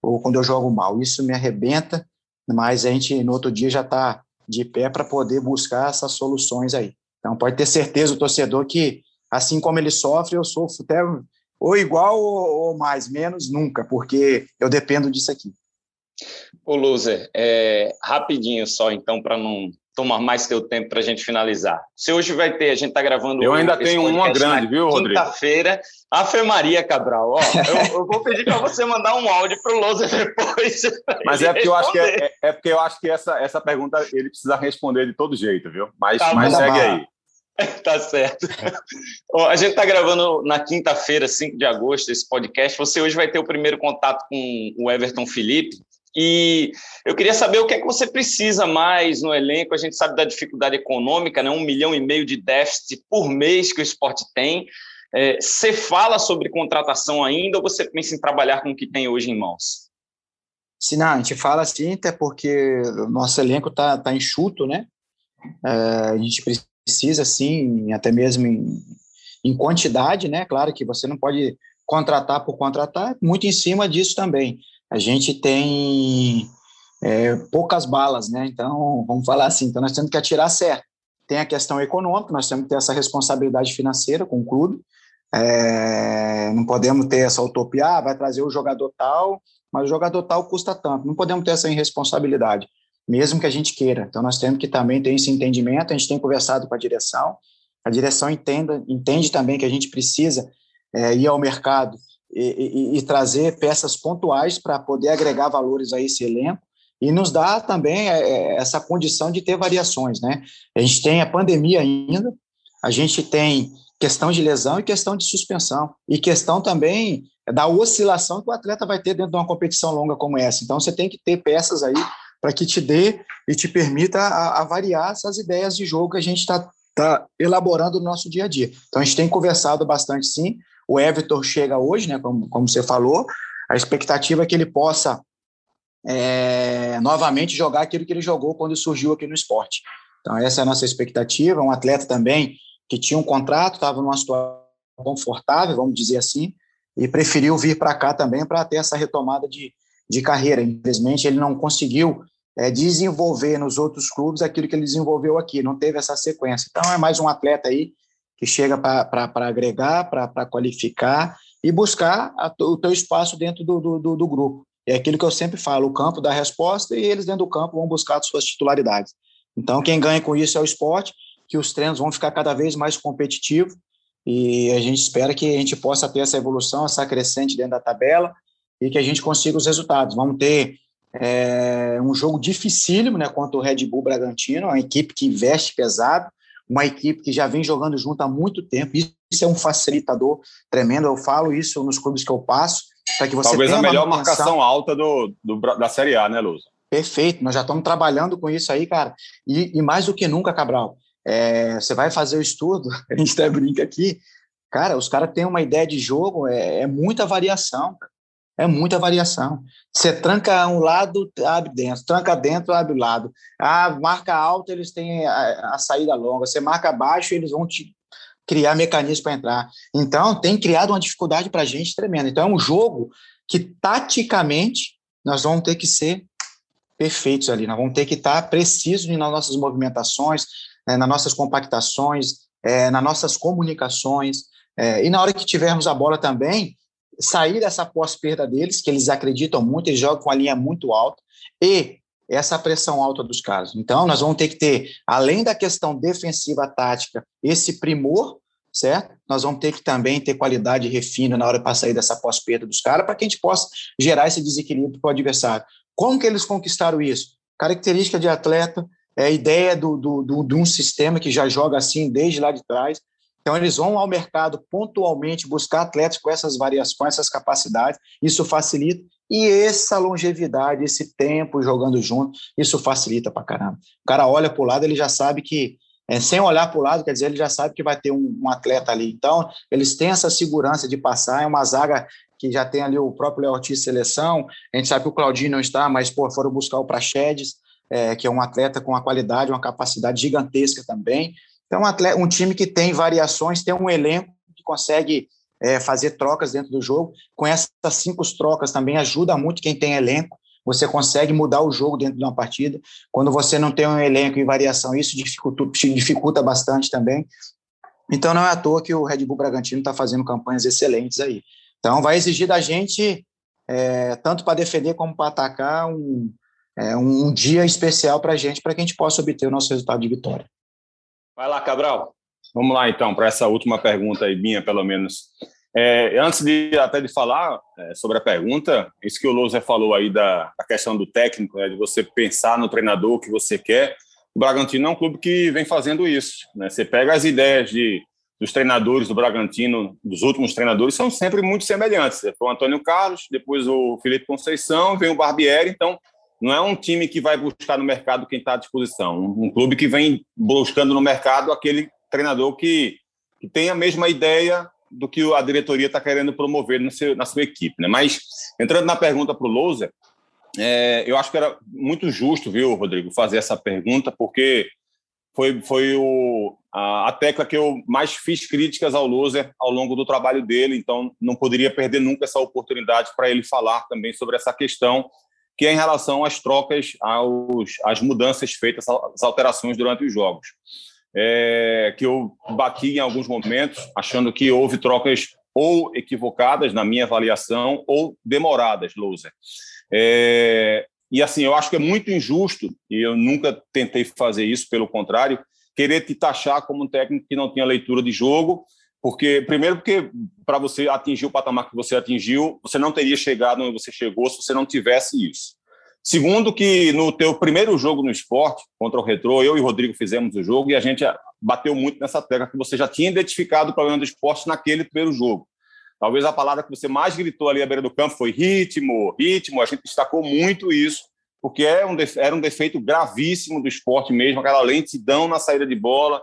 ou quando eu jogo mal. Isso me arrebenta, mas a gente no outro dia já está de pé para poder buscar essas soluções aí. Então pode ter certeza o torcedor que, assim como ele sofre, eu sofro até ou igual ou mais, menos nunca, porque eu dependo disso aqui. Ô, Loser, é, rapidinho só, então, para não tomar mais teu tempo para a gente finalizar. Se hoje vai ter, a gente está gravando. Eu ainda tenho uma grande, viu, Rodrigo? Quinta-feira. Ave Maria, Cabral. Ó, eu, eu, vou pedir para você mandar um áudio para o Loser depois. Mas é porque, eu acho que é, é, é, porque eu acho que essa, essa pergunta ele precisa responder de todo jeito, viu? Mas, tá, mas segue aí. Tá certo. a gente está gravando na quinta-feira, 5 de agosto, esse podcast. Você hoje vai ter o primeiro contato com o Everton Felipe. E eu queria saber o que é que você precisa mais no elenco. A gente sabe da dificuldade econômica, né? um milhão e meio de déficit por mês que o esporte tem. É, você fala sobre contratação ainda ou você pensa em trabalhar com o que tem hoje em mãos? Sim, não, a gente fala assim, até porque o nosso elenco está tá enxuto, né? É, a gente precisa, sim, até mesmo em, em quantidade, né? Claro que você não pode contratar por contratar, muito em cima disso também a gente tem é, poucas balas, né? Então, vamos falar assim, então nós temos que atirar certo. Tem a questão econômica, nós temos que ter essa responsabilidade financeira com o clube, é, não podemos ter essa utopia, ah, vai trazer o jogador tal mas o jogador tal custa tanto. Não podemos ter essa irresponsabilidade, mesmo que a gente queira. Então, nós temos que também ter esse entendimento. A gente tem conversado com a direção, a direção entenda, entende também que a gente precisa é, ir ao mercado e, e, e trazer peças pontuais para poder agregar valores a esse elenco e nos dá também é, é, essa condição de ter variações, né? A gente tem a pandemia ainda, a gente tem questão de lesão e questão de suspensão, e questão também da oscilação que o atleta vai ter dentro de uma competição longa como essa. Então, você tem que ter peças aí para que te dê e te permita a, a, variar essas ideias de jogo que a gente está tá elaborando no nosso dia a dia. Então, a gente tem conversado bastante, sim. O Everton chega hoje, né, como, como você falou, a expectativa é que ele possa é, novamente jogar aquilo que ele jogou quando surgiu aqui no esporte. Então, essa é a nossa expectativa. Um atleta também que tinha um contrato, estava numa situação confortável, vamos dizer assim, e preferiu vir para cá também para ter essa retomada de, de carreira. Infelizmente, ele não conseguiu é, desenvolver nos outros clubes aquilo que ele desenvolveu aqui, não teve essa sequência. Então, é mais um atleta aí que chega para agregar, para qualificar e buscar a, o teu espaço dentro do, do, do, grupo. É aquilo que eu sempre falo, o campo dá resposta e eles dentro do campo vão buscar as suas titularidades. Então, quem ganha com isso é o esporte, que os treinos vão ficar cada vez mais competitivos e a gente espera que a gente possa ter essa evolução, essa crescente dentro da tabela e que a gente consiga os resultados. Vamos ter é, um jogo dificílimo né, contra o Red Bull Bragantino, uma equipe que investe pesado, uma equipe que já vem jogando junto há muito tempo. Isso é um facilitador tremendo. Eu falo isso nos clubes que eu passo, para que você Talvez a melhor marcação alta do, do, da Série A, né, Luz? Perfeito, nós já estamos trabalhando com isso aí, cara. E, e mais do que nunca, Cabral, é, você vai fazer o estudo, a gente até brinca aqui, cara, os caras têm uma ideia de jogo, é, é muita variação, é muita variação. Você tranca um lado, abre dentro, tranca dentro, abre o lado. Ah, marca alto, eles têm a, a saída longa. Você marca baixo, eles vão te criar mecanismos para entrar. Então, tem criado uma dificuldade para a gente tremenda. Então, é um jogo que, taticamente, nós vamos ter que ser perfeitos ali. Nós vamos ter que estar precisos nas nossas movimentações, né, nas nossas compactações, é, nas nossas comunicações, é, e na hora que tivermos a bola também, sair dessa pós-perda deles, que eles acreditam muito, eles jogam com a linha muito alta, e essa pressão alta dos caras. Então, nós vamos ter que ter, além da questão defensiva tática, esse primor, certo? Nós vamos ter que também ter qualidade refino na hora para sair dessa pós-perda dos caras, para que a gente possa gerar esse desequilíbrio para o adversário. Como que eles conquistaram isso? Característica de atleta, é a ideia do, do, do, de um sistema que já joga assim desde lá de trás. Então, eles vão ao mercado pontualmente buscar atletas com essas variações, essas capacidades, isso facilita. E essa longevidade, esse tempo jogando junto, isso facilita para caramba. O cara olha para o lado, ele já sabe que, é, sem olhar para o lado, quer dizer, ele já sabe que vai ter um, um, atleta ali. Então, eles têm essa segurança de passar, é uma zaga que já tem ali o próprio Léo Ortiz seleção, a gente sabe que o Claudinho não está, mas pô, foram buscar o Praxedes, é, que é um atleta com uma qualidade, uma capacidade gigantesca também. Então, um, um time que tem variações, tem um elenco que consegue é, fazer trocas dentro do jogo. Com essas cinco trocas também ajuda muito quem tem elenco. Você consegue mudar o jogo dentro de uma partida. Quando você não tem um elenco e variação, isso dificulta, dificulta bastante também. Então, não é à toa que o Red Bull Bragantino está fazendo campanhas excelentes aí. Então, vai exigir da gente, é, tanto para defender como para atacar, um, é, um dia especial para a gente, para que a gente possa obter o nosso resultado de vitória. Vai lá, Cabral. Vamos lá, então, para essa última pergunta aí, minha, pelo menos. É, antes de até de falar é, sobre a pergunta, isso que o Lousa falou aí da, da questão do técnico, né, de você pensar no treinador que você quer. O Bragantino é um clube que vem fazendo isso. Né? Você pega as ideias de, dos treinadores do Bragantino, dos últimos treinadores, são sempre muito semelhantes. Foi o Antônio Carlos, depois o Felipe Conceição, vem o Barbieri. Então, não é um time que vai buscar no mercado quem está à disposição. Um, clube que vem buscando no mercado aquele treinador que, que tem a mesma ideia do que a diretoria está querendo promover no seu, na sua equipe. Né? Mas, entrando na pergunta para o Louser, é, eu acho que era muito justo, viu, Rodrigo, fazer essa pergunta, porque foi, foi o, a, a tecla que eu mais fiz críticas ao Loser ao longo do trabalho dele, então não poderia perder nunca essa oportunidade para ele falar também sobre essa questão que é em relação às trocas, aos, às mudanças feitas, às alterações durante os jogos. É, que eu bati em alguns momentos, achando que houve trocas ou equivocadas, na minha avaliação, ou demoradas, Loser. É, e assim, eu acho que é muito injusto, e eu nunca tentei fazer isso, pelo contrário, querer te taxar como um técnico que não tinha leitura de jogo, porque primeiro porque para você atingir o patamar que você atingiu, você não teria chegado onde você chegou se você não tivesse isso. Segundo que no teu primeiro jogo no esporte contra o Retrô, eu e o Rodrigo fizemos o jogo e a gente bateu muito nessa tecla que você já tinha identificado o problema do esporte naquele primeiro jogo. Talvez a palavra que você mais gritou ali à beira do campo foi ritmo, ritmo. A gente destacou muito isso, porque é era um defeito gravíssimo do esporte mesmo, aquela lentidão na saída de bola.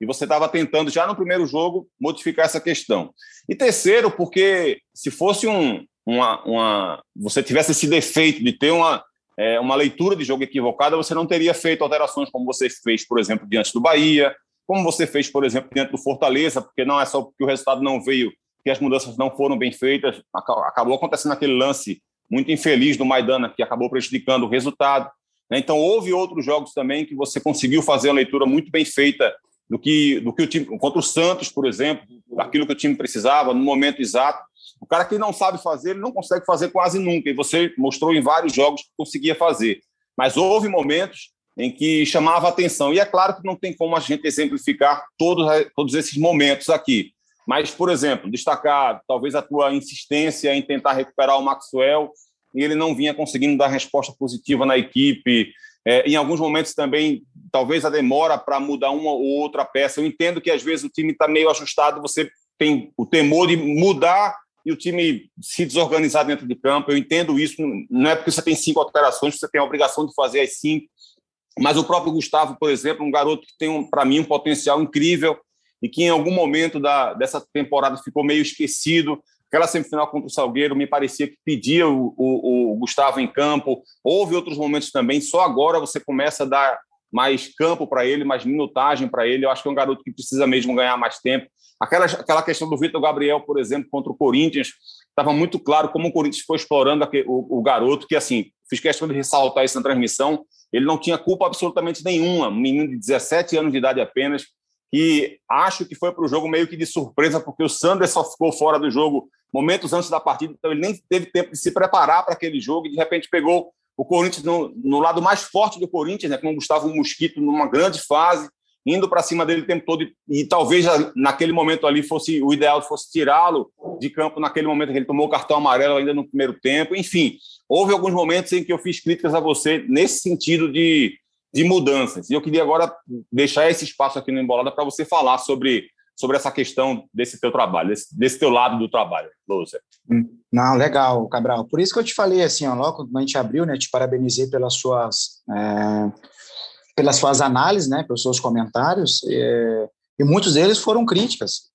E você estava tentando, já no primeiro jogo, modificar essa questão. E terceiro, porque se fosse um, uma, uma. Você tivesse esse defeito de ter uma, é, uma leitura de jogo equivocada, você não teria feito alterações como você fez, por exemplo, diante do Bahia, como você fez, por exemplo, diante do Fortaleza, porque não é só porque o resultado não veio que as mudanças não foram bem feitas. Acabou acontecendo aquele lance muito infeliz do Maidana, que acabou prejudicando o resultado. Né? Então, houve outros jogos também que você conseguiu fazer uma leitura muito bem feita do que, do que o time, contra o Santos, por exemplo, daquilo que o time precisava, no momento exato. O cara que não sabe fazer, ele não consegue fazer quase nunca, e você mostrou em vários jogos que conseguia fazer. Mas houve momentos em que chamava atenção, e é claro que não tem como a gente exemplificar todos, todos esses momentos aqui. Mas, por exemplo, destacar talvez a tua insistência em tentar recuperar o Maxwell e ele não vinha conseguindo dar resposta positiva na equipe. É, em alguns momentos também, talvez a demora para mudar uma ou outra peça. Eu entendo que às vezes o time está meio ajustado, você tem o temor de mudar e o time se desorganizar dentro de campo. Eu entendo isso. Não é porque você tem cinco alterações, você tem a obrigação de fazer as cinco. Mas o próprio Gustavo, por exemplo, um garoto que tem, um, para mim, um potencial incrível, e que em algum momento da, dessa temporada ficou meio esquecido. Aquela semifinal contra o Salgueiro me parecia que pedia o, o, o Gustavo em campo. Houve outros momentos também, só agora você começa a dar mais campo para ele, mais minutagem para ele. Eu acho que é um garoto que precisa mesmo ganhar mais tempo. Aquela, aquela questão do Vitor Gabriel, por exemplo, contra o Corinthians, estava muito claro como o Corinthians foi explorando o, o, garoto, que assim, fiz questão de ressaltar isso na transmissão, ele não tinha culpa absolutamente nenhuma, um menino de 17 anos de idade apenas, e acho que foi para o jogo meio que de surpresa, porque o Sanders só ficou fora do jogo momentos antes da partida, então ele nem teve tempo de se preparar para aquele jogo e de repente pegou o Corinthians no, no lado mais forte do Corinthians, né, com o Gustavo Mosquito numa grande fase, indo para cima dele o tempo todo, e, e talvez naquele momento ali fosse o ideal fosse tirá-lo de campo naquele momento que ele tomou o cartão amarelo ainda no primeiro tempo. Enfim, houve alguns momentos em que eu fiz críticas a você nesse sentido de de mudanças. E eu queria agora deixar esse espaço aqui no Embolada para você falar sobre, sobre essa questão desse teu trabalho, desse, desse teu lado do trabalho, Lúcia. Hum, não, legal, Cabral. Por isso que eu te falei assim, ó, logo quando a gente abriu, né, te parabenizei pelas suas, é, pelas suas análises, né, pelos seus comentários, é, e muitos deles foram críticas.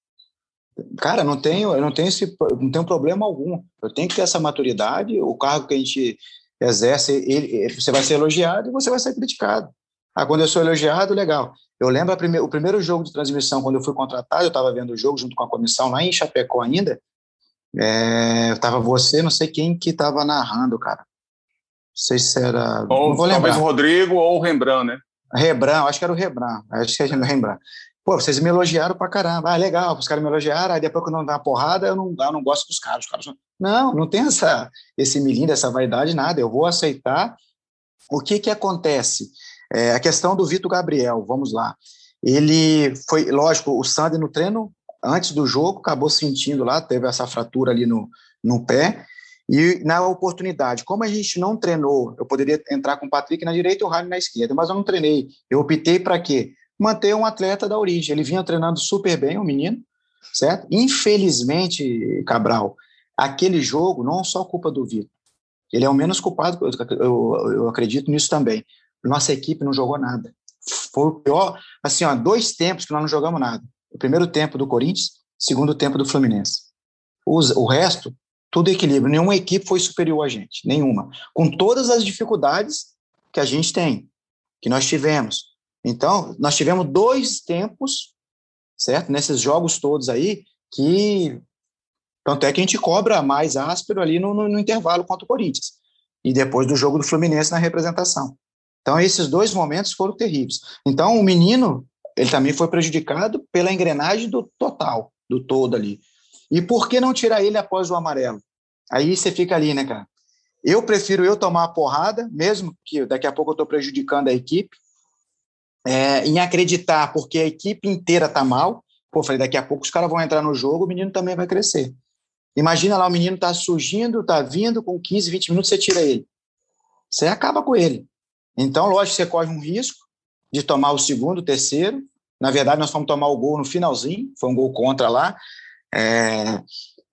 Cara, não tenho, eu não tenho esse, não tenho problema algum. Eu tenho que ter essa maturidade. O cargo que a gente exerce, ele, você vai ser elogiado e você vai ser criticado. Ah, quando eu sou elogiado, legal. Eu lembro prime o primeiro jogo de transmissão, quando eu fui contratado, eu estava vendo o jogo junto com a comissão lá em Chapecó ainda. É, tava você, não sei quem que estava narrando, cara. Não sei se era. Ou, não vou lembrar. Talvez o Rodrigo ou o Rembrandt, né? Rembrandt, acho que era o Rembrandt. Acho que era o Rembrandt. Pô, vocês me elogiaram pra caramba. Ah, legal, os caras me elogiaram, aí depois que eu não dá uma porrada, eu não, eu não gosto dos caras. Os caras não, não tem essa, esse milindre, essa vaidade, nada. Eu vou aceitar. O que que acontece? É, a questão do Vitor Gabriel, vamos lá. Ele foi, lógico, o Sandy no treino, antes do jogo, acabou sentindo lá, teve essa fratura ali no, no pé. E na oportunidade, como a gente não treinou, eu poderia entrar com o Patrick na direita e o Rani na esquerda, mas eu não treinei. Eu optei para quê? Manter um atleta da origem. Ele vinha treinando super bem, o um menino, certo? Infelizmente, Cabral, aquele jogo não só culpa do Vitor. Ele é o menos culpado, eu, eu, eu, acredito nisso também. Nossa equipe não jogou nada. Foi o pior, assim, ó, dois tempos que nós não jogamos nada. O primeiro tempo do Corinthians, segundo tempo do Fluminense. O resto, tudo equilíbrio. Nenhuma equipe foi superior a gente, nenhuma. Com todas as dificuldades que a gente tem, que nós tivemos. Então, nós tivemos dois tempos, certo? Nesses jogos todos aí, que tanto é que a gente cobra mais áspero ali no, no, no intervalo contra o Corinthians. E depois do jogo do Fluminense na representação. Então, esses dois momentos foram terríveis. Então, o menino, ele também foi prejudicado pela engrenagem do total, do todo ali. E por que não tirar ele após o amarelo? Aí você fica ali, né, cara? Eu prefiro eu tomar a porrada, mesmo que daqui a pouco eu estou prejudicando a equipe, é, em acreditar, porque a equipe inteira está mal. Pô, falei, daqui a pouco os caras vão entrar no jogo, o menino também vai crescer. Imagina lá, o menino está surgindo, está vindo, com 15, 20 minutos você tira ele. Você acaba com ele. Então, lógico, você corre um risco de tomar o segundo, o terceiro. Na verdade, nós fomos tomar o gol no finalzinho, foi um gol contra lá. É,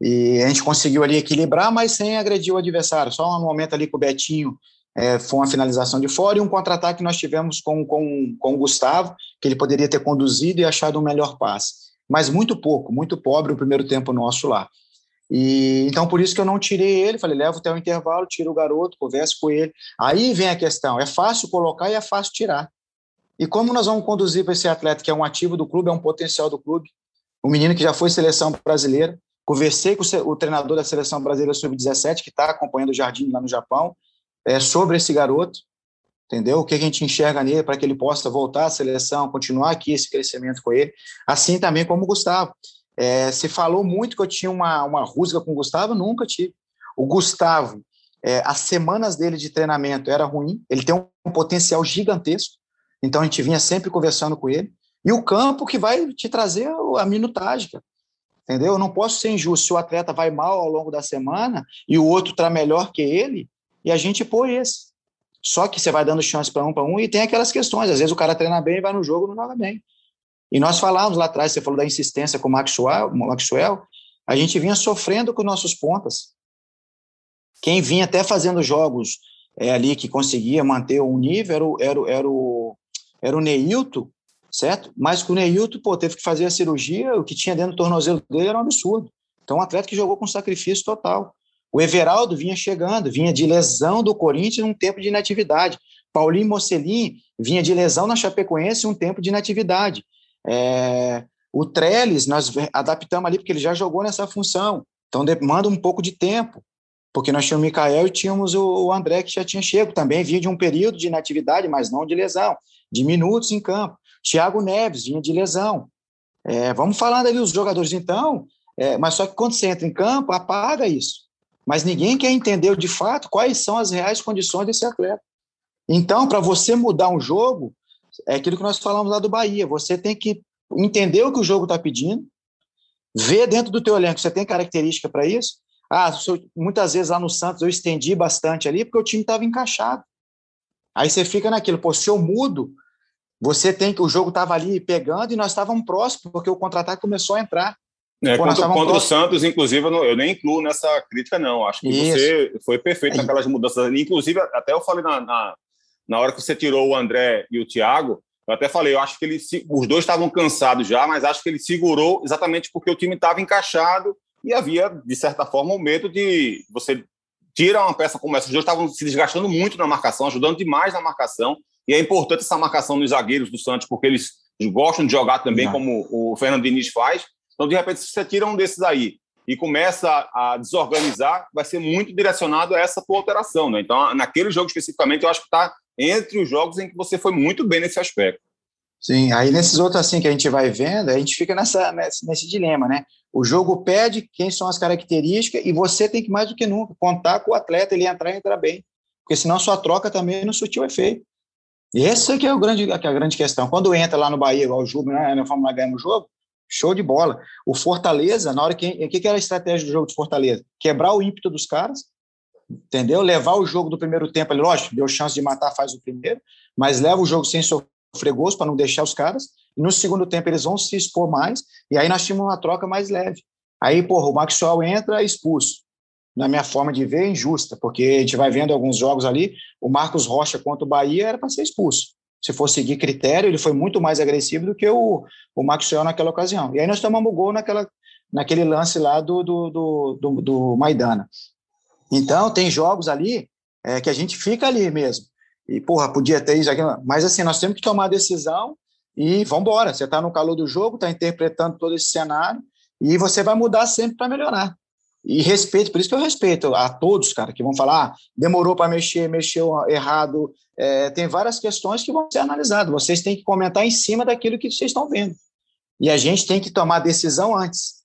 e a gente conseguiu ali equilibrar, mas sem agredir o adversário. Só um momento ali com o Betinho é, foi uma finalização de fora e um contra-ataque que nós tivemos com, com, com o Gustavo, que ele poderia ter conduzido e achado um melhor passe. Mas muito pouco, muito pobre o primeiro tempo nosso lá. E então por isso que eu não tirei ele, falei, levo até o intervalo, tiro o garoto, converso com ele. Aí vem a questão, é fácil colocar e é fácil tirar. E como nós vamos conduzir para esse atleta que é um ativo do clube, é um potencial do clube, um menino que já foi seleção brasileira, Conversei com o treinador da seleção brasileira sub-17, que está acompanhando o Jardim lá no Japão, é, sobre esse garoto, entendeu? O que a gente enxerga nele para que ele possa voltar à seleção, continuar aqui esse crescimento com ele, assim também como o Gustavo. É, se falou muito que eu tinha uma, uma rusga com o Gustavo, nunca tive. O Gustavo, é, as semanas dele de treinamento era ruim, ele tem um, potencial gigantesco, então a gente vinha sempre conversando com ele. E o campo que vai te trazer a minutagem, entendeu? Eu não posso ser injusto se o atleta vai mal ao longo da semana e o outro está melhor que ele e a gente põe esse. Só que você vai dando chance para um para um e tem aquelas questões. Às vezes o cara treina bem, vai no jogo não joga bem. E nós falávamos lá atrás, você falou da insistência com o Maxwell, Maxwell a gente vinha sofrendo com nossos pontas. Quem vinha até fazendo jogos é, ali que conseguia manter um nível era o, era, era o, era o Neilton, certo? Mas com o Neilton, pô, teve que fazer a cirurgia, o que tinha dentro do tornozelo dele era um absurdo. Então, um atleta que jogou com sacrifício total. O Everaldo vinha chegando, vinha de lesão do Corinthians, um tempo de inatividade. Paulinho Mocelin vinha de lesão na Chapecoense, um tempo de inatividade. É, o Trellis, nós adaptamos ali, porque ele já jogou nessa função. Então, demanda um pouco de tempo, porque nós tínhamos o Mikael e tínhamos o André, que já tinha chego. Também vinha de um período de inatividade, mas não de lesão, de minutos em campo. Thiago Neves vinha de lesão. É, vamos falando ali os jogadores, então, é, mas só que quando você entra em campo, apaga isso. Mas ninguém quer entender de fato quais são as reais condições desse atleta. Então, para você mudar um jogo, é aquilo que nós falamos lá do Bahia. Você tem que entender o que o jogo está pedindo, ver dentro do teu elenco, você tem característica para isso. Ah, muitas vezes lá no Santos eu estendi bastante ali porque o time estava encaixado. Aí você fica naquilo, pô, se eu mudo, você tem que o jogo estava ali pegando e nós estávamos próximos, porque o contra-ataque começou a entrar. É, contra, contra o Santos, inclusive, eu, não, eu, nem incluo nessa crítica, não. Acho que Isso. você foi perfeito naquelas mudanças. Inclusive, até eu falei na, na, na, hora que você tirou o André e o Thiago, eu até falei, eu acho que ele, os dois estavam cansados já, mas acho que ele segurou exatamente porque o time estava encaixado e havia, de certa forma, o medo de você tira uma peça como essa. Os dois estavam se desgastando muito na marcação, ajudando demais na marcação. E é importante essa marcação nos zagueiros do Santos, porque eles gostam de jogar também, Não. como o Fernando Diniz faz. Então, de repente, se você tira um desses aí e começa a desorganizar, vai ser muito direcionado a essa tua alteração. Né? Então, naquele jogo especificamente, eu acho que está entre os jogos em que você foi muito bem nesse aspecto. Sim, aí nesses outros assim que a gente vai vendo, a gente fica nessa, nesse, nesse dilema, né? O jogo pede quem são as características e você tem que mais do que nunca contar com o atleta, ele entrar e entrar bem, porque senão sua troca também não surtiu efeito. E essa que é, o grande, é a grande questão. Quando entra lá no Bahia, igual o Júlio, né, na Fórmula ganhamos o jogo, show de bola. O Fortaleza, na hora que. O que era a estratégia do jogo de Fortaleza? Quebrar o ímpeto dos caras, entendeu? Levar o jogo do primeiro tempo ali, lógico, deu chance de matar, faz o primeiro, mas leva o jogo sem sofrer gols para não deixar os caras. E no segundo tempo eles vão se expor mais, e aí nós tínhamos uma troca mais leve. Aí, porra, o Maxwell entra expulso na minha forma de ver, injusta, porque a gente vai vendo alguns jogos ali, o Marcos Rocha contra o Bahia era para ser expulso. Se for seguir critério, ele foi muito mais agressivo do que o, o Maxwell naquela ocasião. E aí nós tomamos gol naquela, naquele lance lá do, do, do, do, do Maidana. Então, tem jogos ali é, que a gente fica ali mesmo. E, porra, podia ter isso aqui. Mas, assim, nós temos que tomar a decisão e vamos embora. Você está no calor do jogo, está interpretando todo esse cenário e você vai mudar sempre para melhorar. E respeito, por isso que eu respeito a todos, cara, que vão falar, ah, demorou para mexer, mexeu errado. É, tem várias questões que vão ser analisadas. Vocês têm que comentar em cima daquilo que vocês estão vendo. E a gente tem que tomar decisão antes.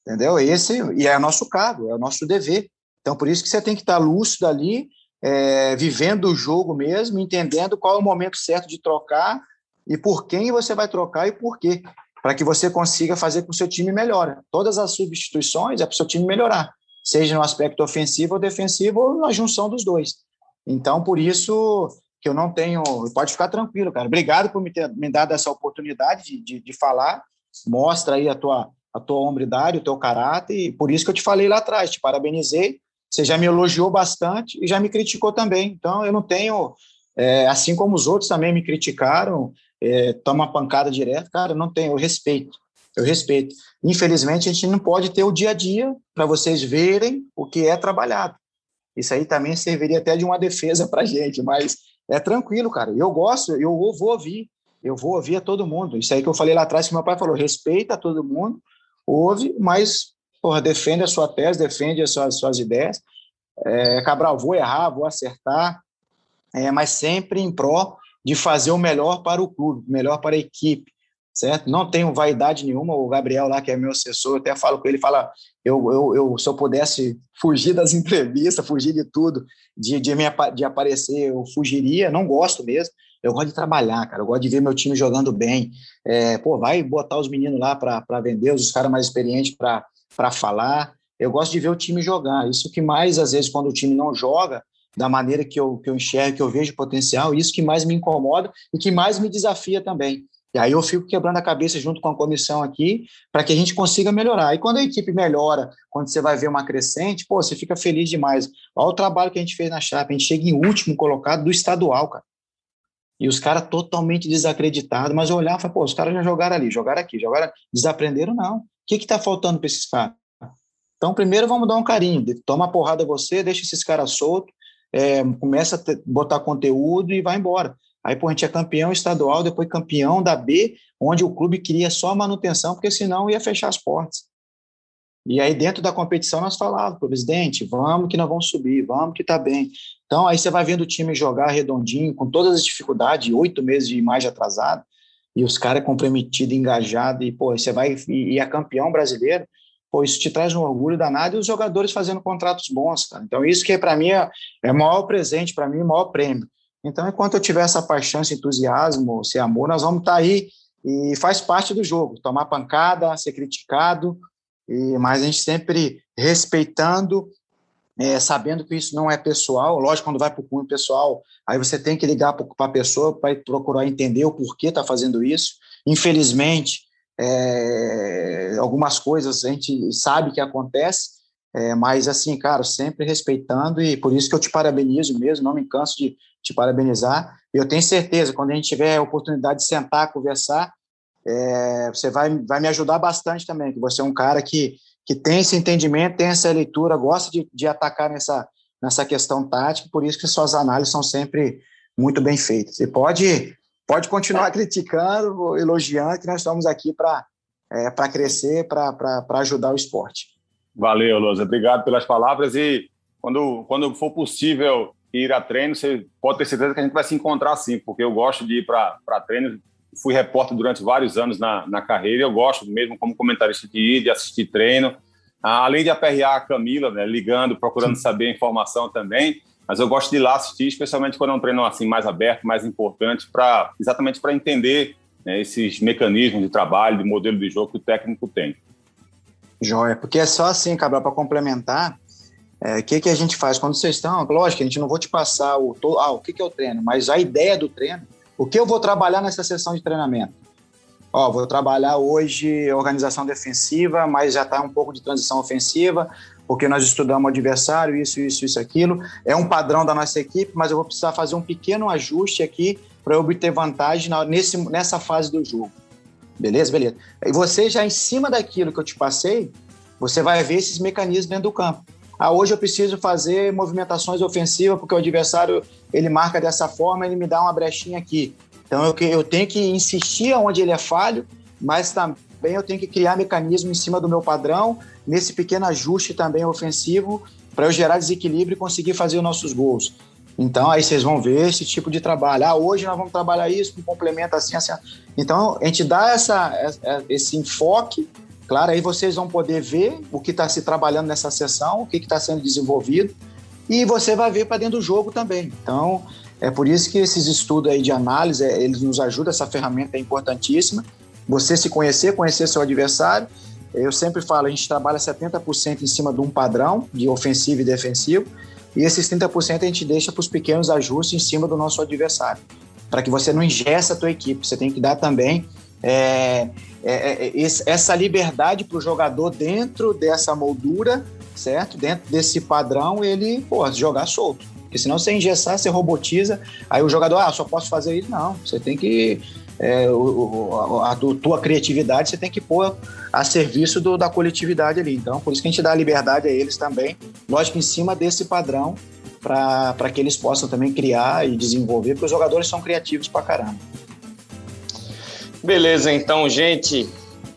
Entendeu? Esse, e é o nosso cargo, é o nosso dever. Então, por isso que você tem que estar lúcido ali, é, vivendo o jogo mesmo, entendendo qual é o momento certo de trocar e por quem você vai trocar e por quê, para que você consiga fazer com que o seu time melhore. Todas as substituições é para o seu time melhorar, seja no aspecto ofensivo ou defensivo ou na junção dos dois. Então, por isso que eu não tenho. Pode ficar tranquilo, cara. Obrigado por me ter me dado essa oportunidade de, de, de falar. Mostra aí a tua, a tua hombridade, o teu caráter, e por isso que eu te falei lá atrás, te parabenizei. Você já me elogiou bastante e já me criticou também. Então, eu não tenho, é, assim como os outros também me criticaram, é, toma pancada direto, cara, não tenho, eu respeito. Eu respeito. Infelizmente, a gente não pode ter o dia a dia para vocês verem o que é trabalhado. Isso aí também serviria até de uma defesa para a gente, mas é tranquilo, cara. Eu gosto, eu vou ouvir, eu vou ouvir a todo mundo. Isso aí que eu falei lá atrás, que meu pai falou: respeita a todo mundo, ouve, mas porra, defende a sua tese, defende as suas, suas ideias. É, Cabral, vou errar, vou acertar, é, mas sempre em pró de fazer o melhor para o clube, melhor para a equipe certo? Não tenho vaidade nenhuma. O Gabriel lá, que é meu assessor, eu até falo com ele, fala, eu, eu, eu se eu pudesse fugir das entrevistas, fugir de tudo, de, de, me, de aparecer, eu fugiria. Não gosto mesmo. Eu gosto de trabalhar, cara. Eu gosto de ver meu time jogando bem. É, pô, vai botar os meninos lá para vender, os caras mais experientes para falar. Eu gosto de ver o time jogar. Isso que mais, às vezes, quando o time não joga, da maneira que eu, que eu enxergo, que eu vejo potencial, isso que mais me incomoda e que mais me desafia também. E aí eu fico quebrando a cabeça junto com a comissão aqui para que a gente consiga melhorar. E quando a equipe melhora, quando você vai ver uma crescente, pô, você fica feliz demais. Olha o trabalho que a gente fez na Chapa. A gente chega em último colocado do estadual, cara. E os caras totalmente desacreditados, mas eu olhava e falei, pô, os caras já jogaram ali, jogaram aqui, jogaram. Desaprenderam, não. O que está faltando para esses caras? Então, primeiro vamos dar um carinho. Toma a porrada você, deixa esses caras soltos, é, começa a ter, botar conteúdo e vai embora. Aí, pô, a gente é campeão estadual, depois campeão da B, onde o clube queria só manutenção, porque senão ia fechar as portas. E aí, dentro da competição, nós falávamos, presidente, vamos que nós vamos subir, vamos que tá bem. Então, aí você vai vendo o time jogar redondinho, com todas as dificuldades, oito meses de imagem atrasada, e os caras comprometidos, engajados, e, pô, você vai e, e é campeão brasileiro, pô, isso te traz um orgulho danado, e os jogadores fazendo contratos bons, cara. Então, isso que para mim é, é maior presente, para mim, maior prêmio. Então, enquanto eu tiver essa paixão, esse entusiasmo, esse amor, nós vamos estar tá aí e faz parte do jogo, tomar pancada, ser criticado, e, mas a gente sempre respeitando, é, sabendo que isso não é pessoal. Lógico, quando vai para o cunho pessoal, aí você tem que ligar para a pessoa para procurar entender o porquê está fazendo isso. Infelizmente, é, algumas coisas a gente sabe que acontece, é, mas assim, cara, sempre respeitando e por isso que eu te parabenizo mesmo, não me canso de, te parabenizar. Eu tenho certeza, quando a gente tiver a oportunidade de sentar, conversar, é, você vai, vai me ajudar bastante também, que você é um cara que, que tem esse entendimento, tem essa leitura, gosta de, de atacar nessa, nessa questão tática, por isso que suas análises são sempre muito bem feitas. E pode, pode continuar criticando, elogiando, que nós estamos aqui para é, crescer, para ajudar o esporte. Valeu, Lousa. Obrigado pelas palavras e quando, quando for possível ir a treino, você pode ter certeza que a gente vai se encontrar sim, porque eu gosto de ir para treino. Fui repórter durante vários anos na, na carreira, eu gosto mesmo como comentarista de ir, de assistir treino. Ah, além de aperrear a Camila, né, ligando, procurando saber a informação também, mas eu gosto de ir lá assistir, especialmente quando é um treino assim mais aberto, mais importante, para exatamente para entender né, esses mecanismos de trabalho, de modelo de jogo que o técnico tem. Joia, porque é só assim, Cabral, para complementar, o é, que, que a gente faz quando vocês estão? Lógico, a gente não vou te passar o, ah, o que, que é o treino, mas a ideia do treino, o que eu vou trabalhar nessa sessão de treinamento? Ó, vou trabalhar hoje organização defensiva, mas já está um pouco de transição ofensiva, porque nós estudamos o adversário, isso, isso, isso, aquilo. É um padrão da nossa equipe, mas eu vou precisar fazer um pequeno ajuste aqui para obter vantagem nesse, nessa fase do jogo. Beleza? Beleza. E você já em cima daquilo que eu te passei, você vai ver esses mecanismos dentro do campo. Ah, hoje eu preciso fazer movimentações ofensivas porque o adversário ele marca dessa forma, ele me dá uma brechinha aqui. Então eu, eu tenho que insistir onde ele é falho, mas também eu tenho que criar mecanismo em cima do meu padrão, nesse pequeno ajuste também ofensivo, para eu gerar desequilíbrio e conseguir fazer os nossos gols. Então aí vocês vão ver esse tipo de trabalho. Ah, hoje nós vamos trabalhar isso, um complemento assim, assim. Então a gente dá essa, esse enfoque Claro, aí vocês vão poder ver o que está se trabalhando nessa sessão, o que está sendo desenvolvido, e você vai ver para dentro do jogo também. Então, é por isso que esses estudos aí de análise, é, eles nos ajudam, essa ferramenta é importantíssima. Você se conhecer, conhecer seu adversário. Eu sempre falo, a gente trabalha 70% em cima de um padrão de ofensivo e defensivo, e esses 30% a gente deixa para os pequenos ajustes em cima do nosso adversário, para que você não ingesse a tua equipe. Você tem que dar também é, é, é, essa liberdade para o jogador dentro dessa moldura, certo? Dentro desse padrão, ele pô, jogar solto. Porque senão você engessar, você robotiza, aí o jogador, ah, só posso fazer isso. Não, você tem que. É, o, a, a, tua criatividade você tem que pôr a serviço do, da coletividade ali. Então, por isso que a gente dá liberdade a eles também, lógico, em cima desse padrão, para que eles possam também criar e desenvolver, porque os jogadores são criativos pra caramba. Beleza, então, gente.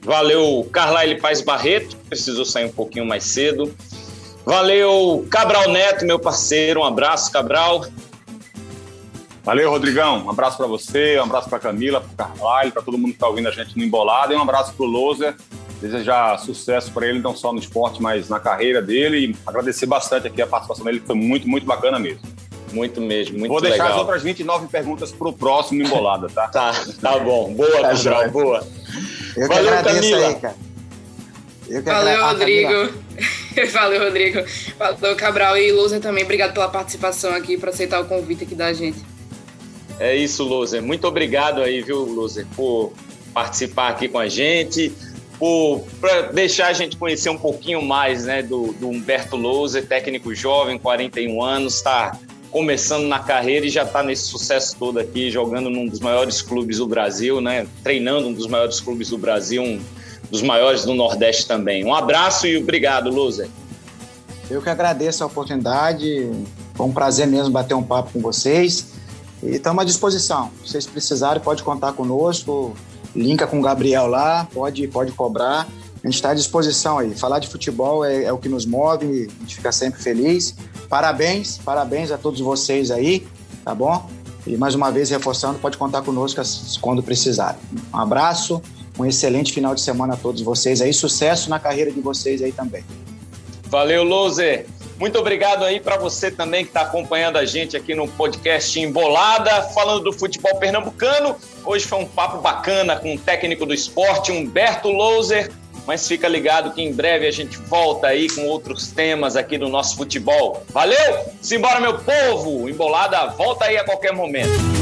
Valeu, Carlyle Paz Barreto, precisou sair um pouquinho mais cedo. Valeu, Cabral Neto, meu parceiro. Um abraço, Cabral. Valeu, Rodrigão. Um abraço para você, um abraço para Camila, para Carlyle, para todo mundo que está ouvindo a gente no Embolado. E um abraço para o Loser. Desejar sucesso para ele, não só no esporte, mas na carreira dele. E agradecer bastante aqui a participação dele, que foi muito, muito bacana mesmo. Muito mesmo, muito Vou deixar legal. as outras 29 perguntas para o próximo Embolada, tá? tá, tá bom. Boa, tá Cabral, boa. Eu que Valeu, agradeço Camila. aí, cara. Valeu, Rodrigo. Valeu, Rodrigo. Valeu, Cabral e Luzer também. Obrigado pela participação aqui, por aceitar o convite aqui da gente. É isso, Luzer. Muito obrigado aí, viu, Luzer, por participar aqui com a gente, por deixar a gente conhecer um pouquinho mais né, do, do Humberto Luzer, técnico jovem, 41 anos, está começando na carreira e já está nesse sucesso todo aqui, jogando num dos maiores clubes do Brasil, né? Treinando um dos maiores clubes do Brasil, um dos maiores do Nordeste também. Um abraço e obrigado, Luzer. Eu que agradeço a oportunidade. Foi um prazer mesmo bater um papo com vocês. E estamos à disposição. Se vocês precisarem, pode contar conosco. Linka com o Gabriel lá, pode, pode cobrar. A gente está à disposição aí. Falar de futebol é, é o que nos move, a gente fica sempre feliz. Parabéns, parabéns a todos vocês aí, tá bom? E mais uma vez reforçando, pode contar conosco quando precisar. Um abraço, um excelente final de semana a todos vocês aí, sucesso na carreira de vocês aí também. Valeu, Loser. Muito obrigado aí para você também que está acompanhando a gente aqui no podcast Embolada, falando do futebol pernambucano. Hoje foi um papo bacana com o técnico do esporte, Humberto Loser. Mas fica ligado que em breve a gente volta aí com outros temas aqui do nosso futebol. Valeu? Simbora, meu povo! Embolada, volta aí a qualquer momento.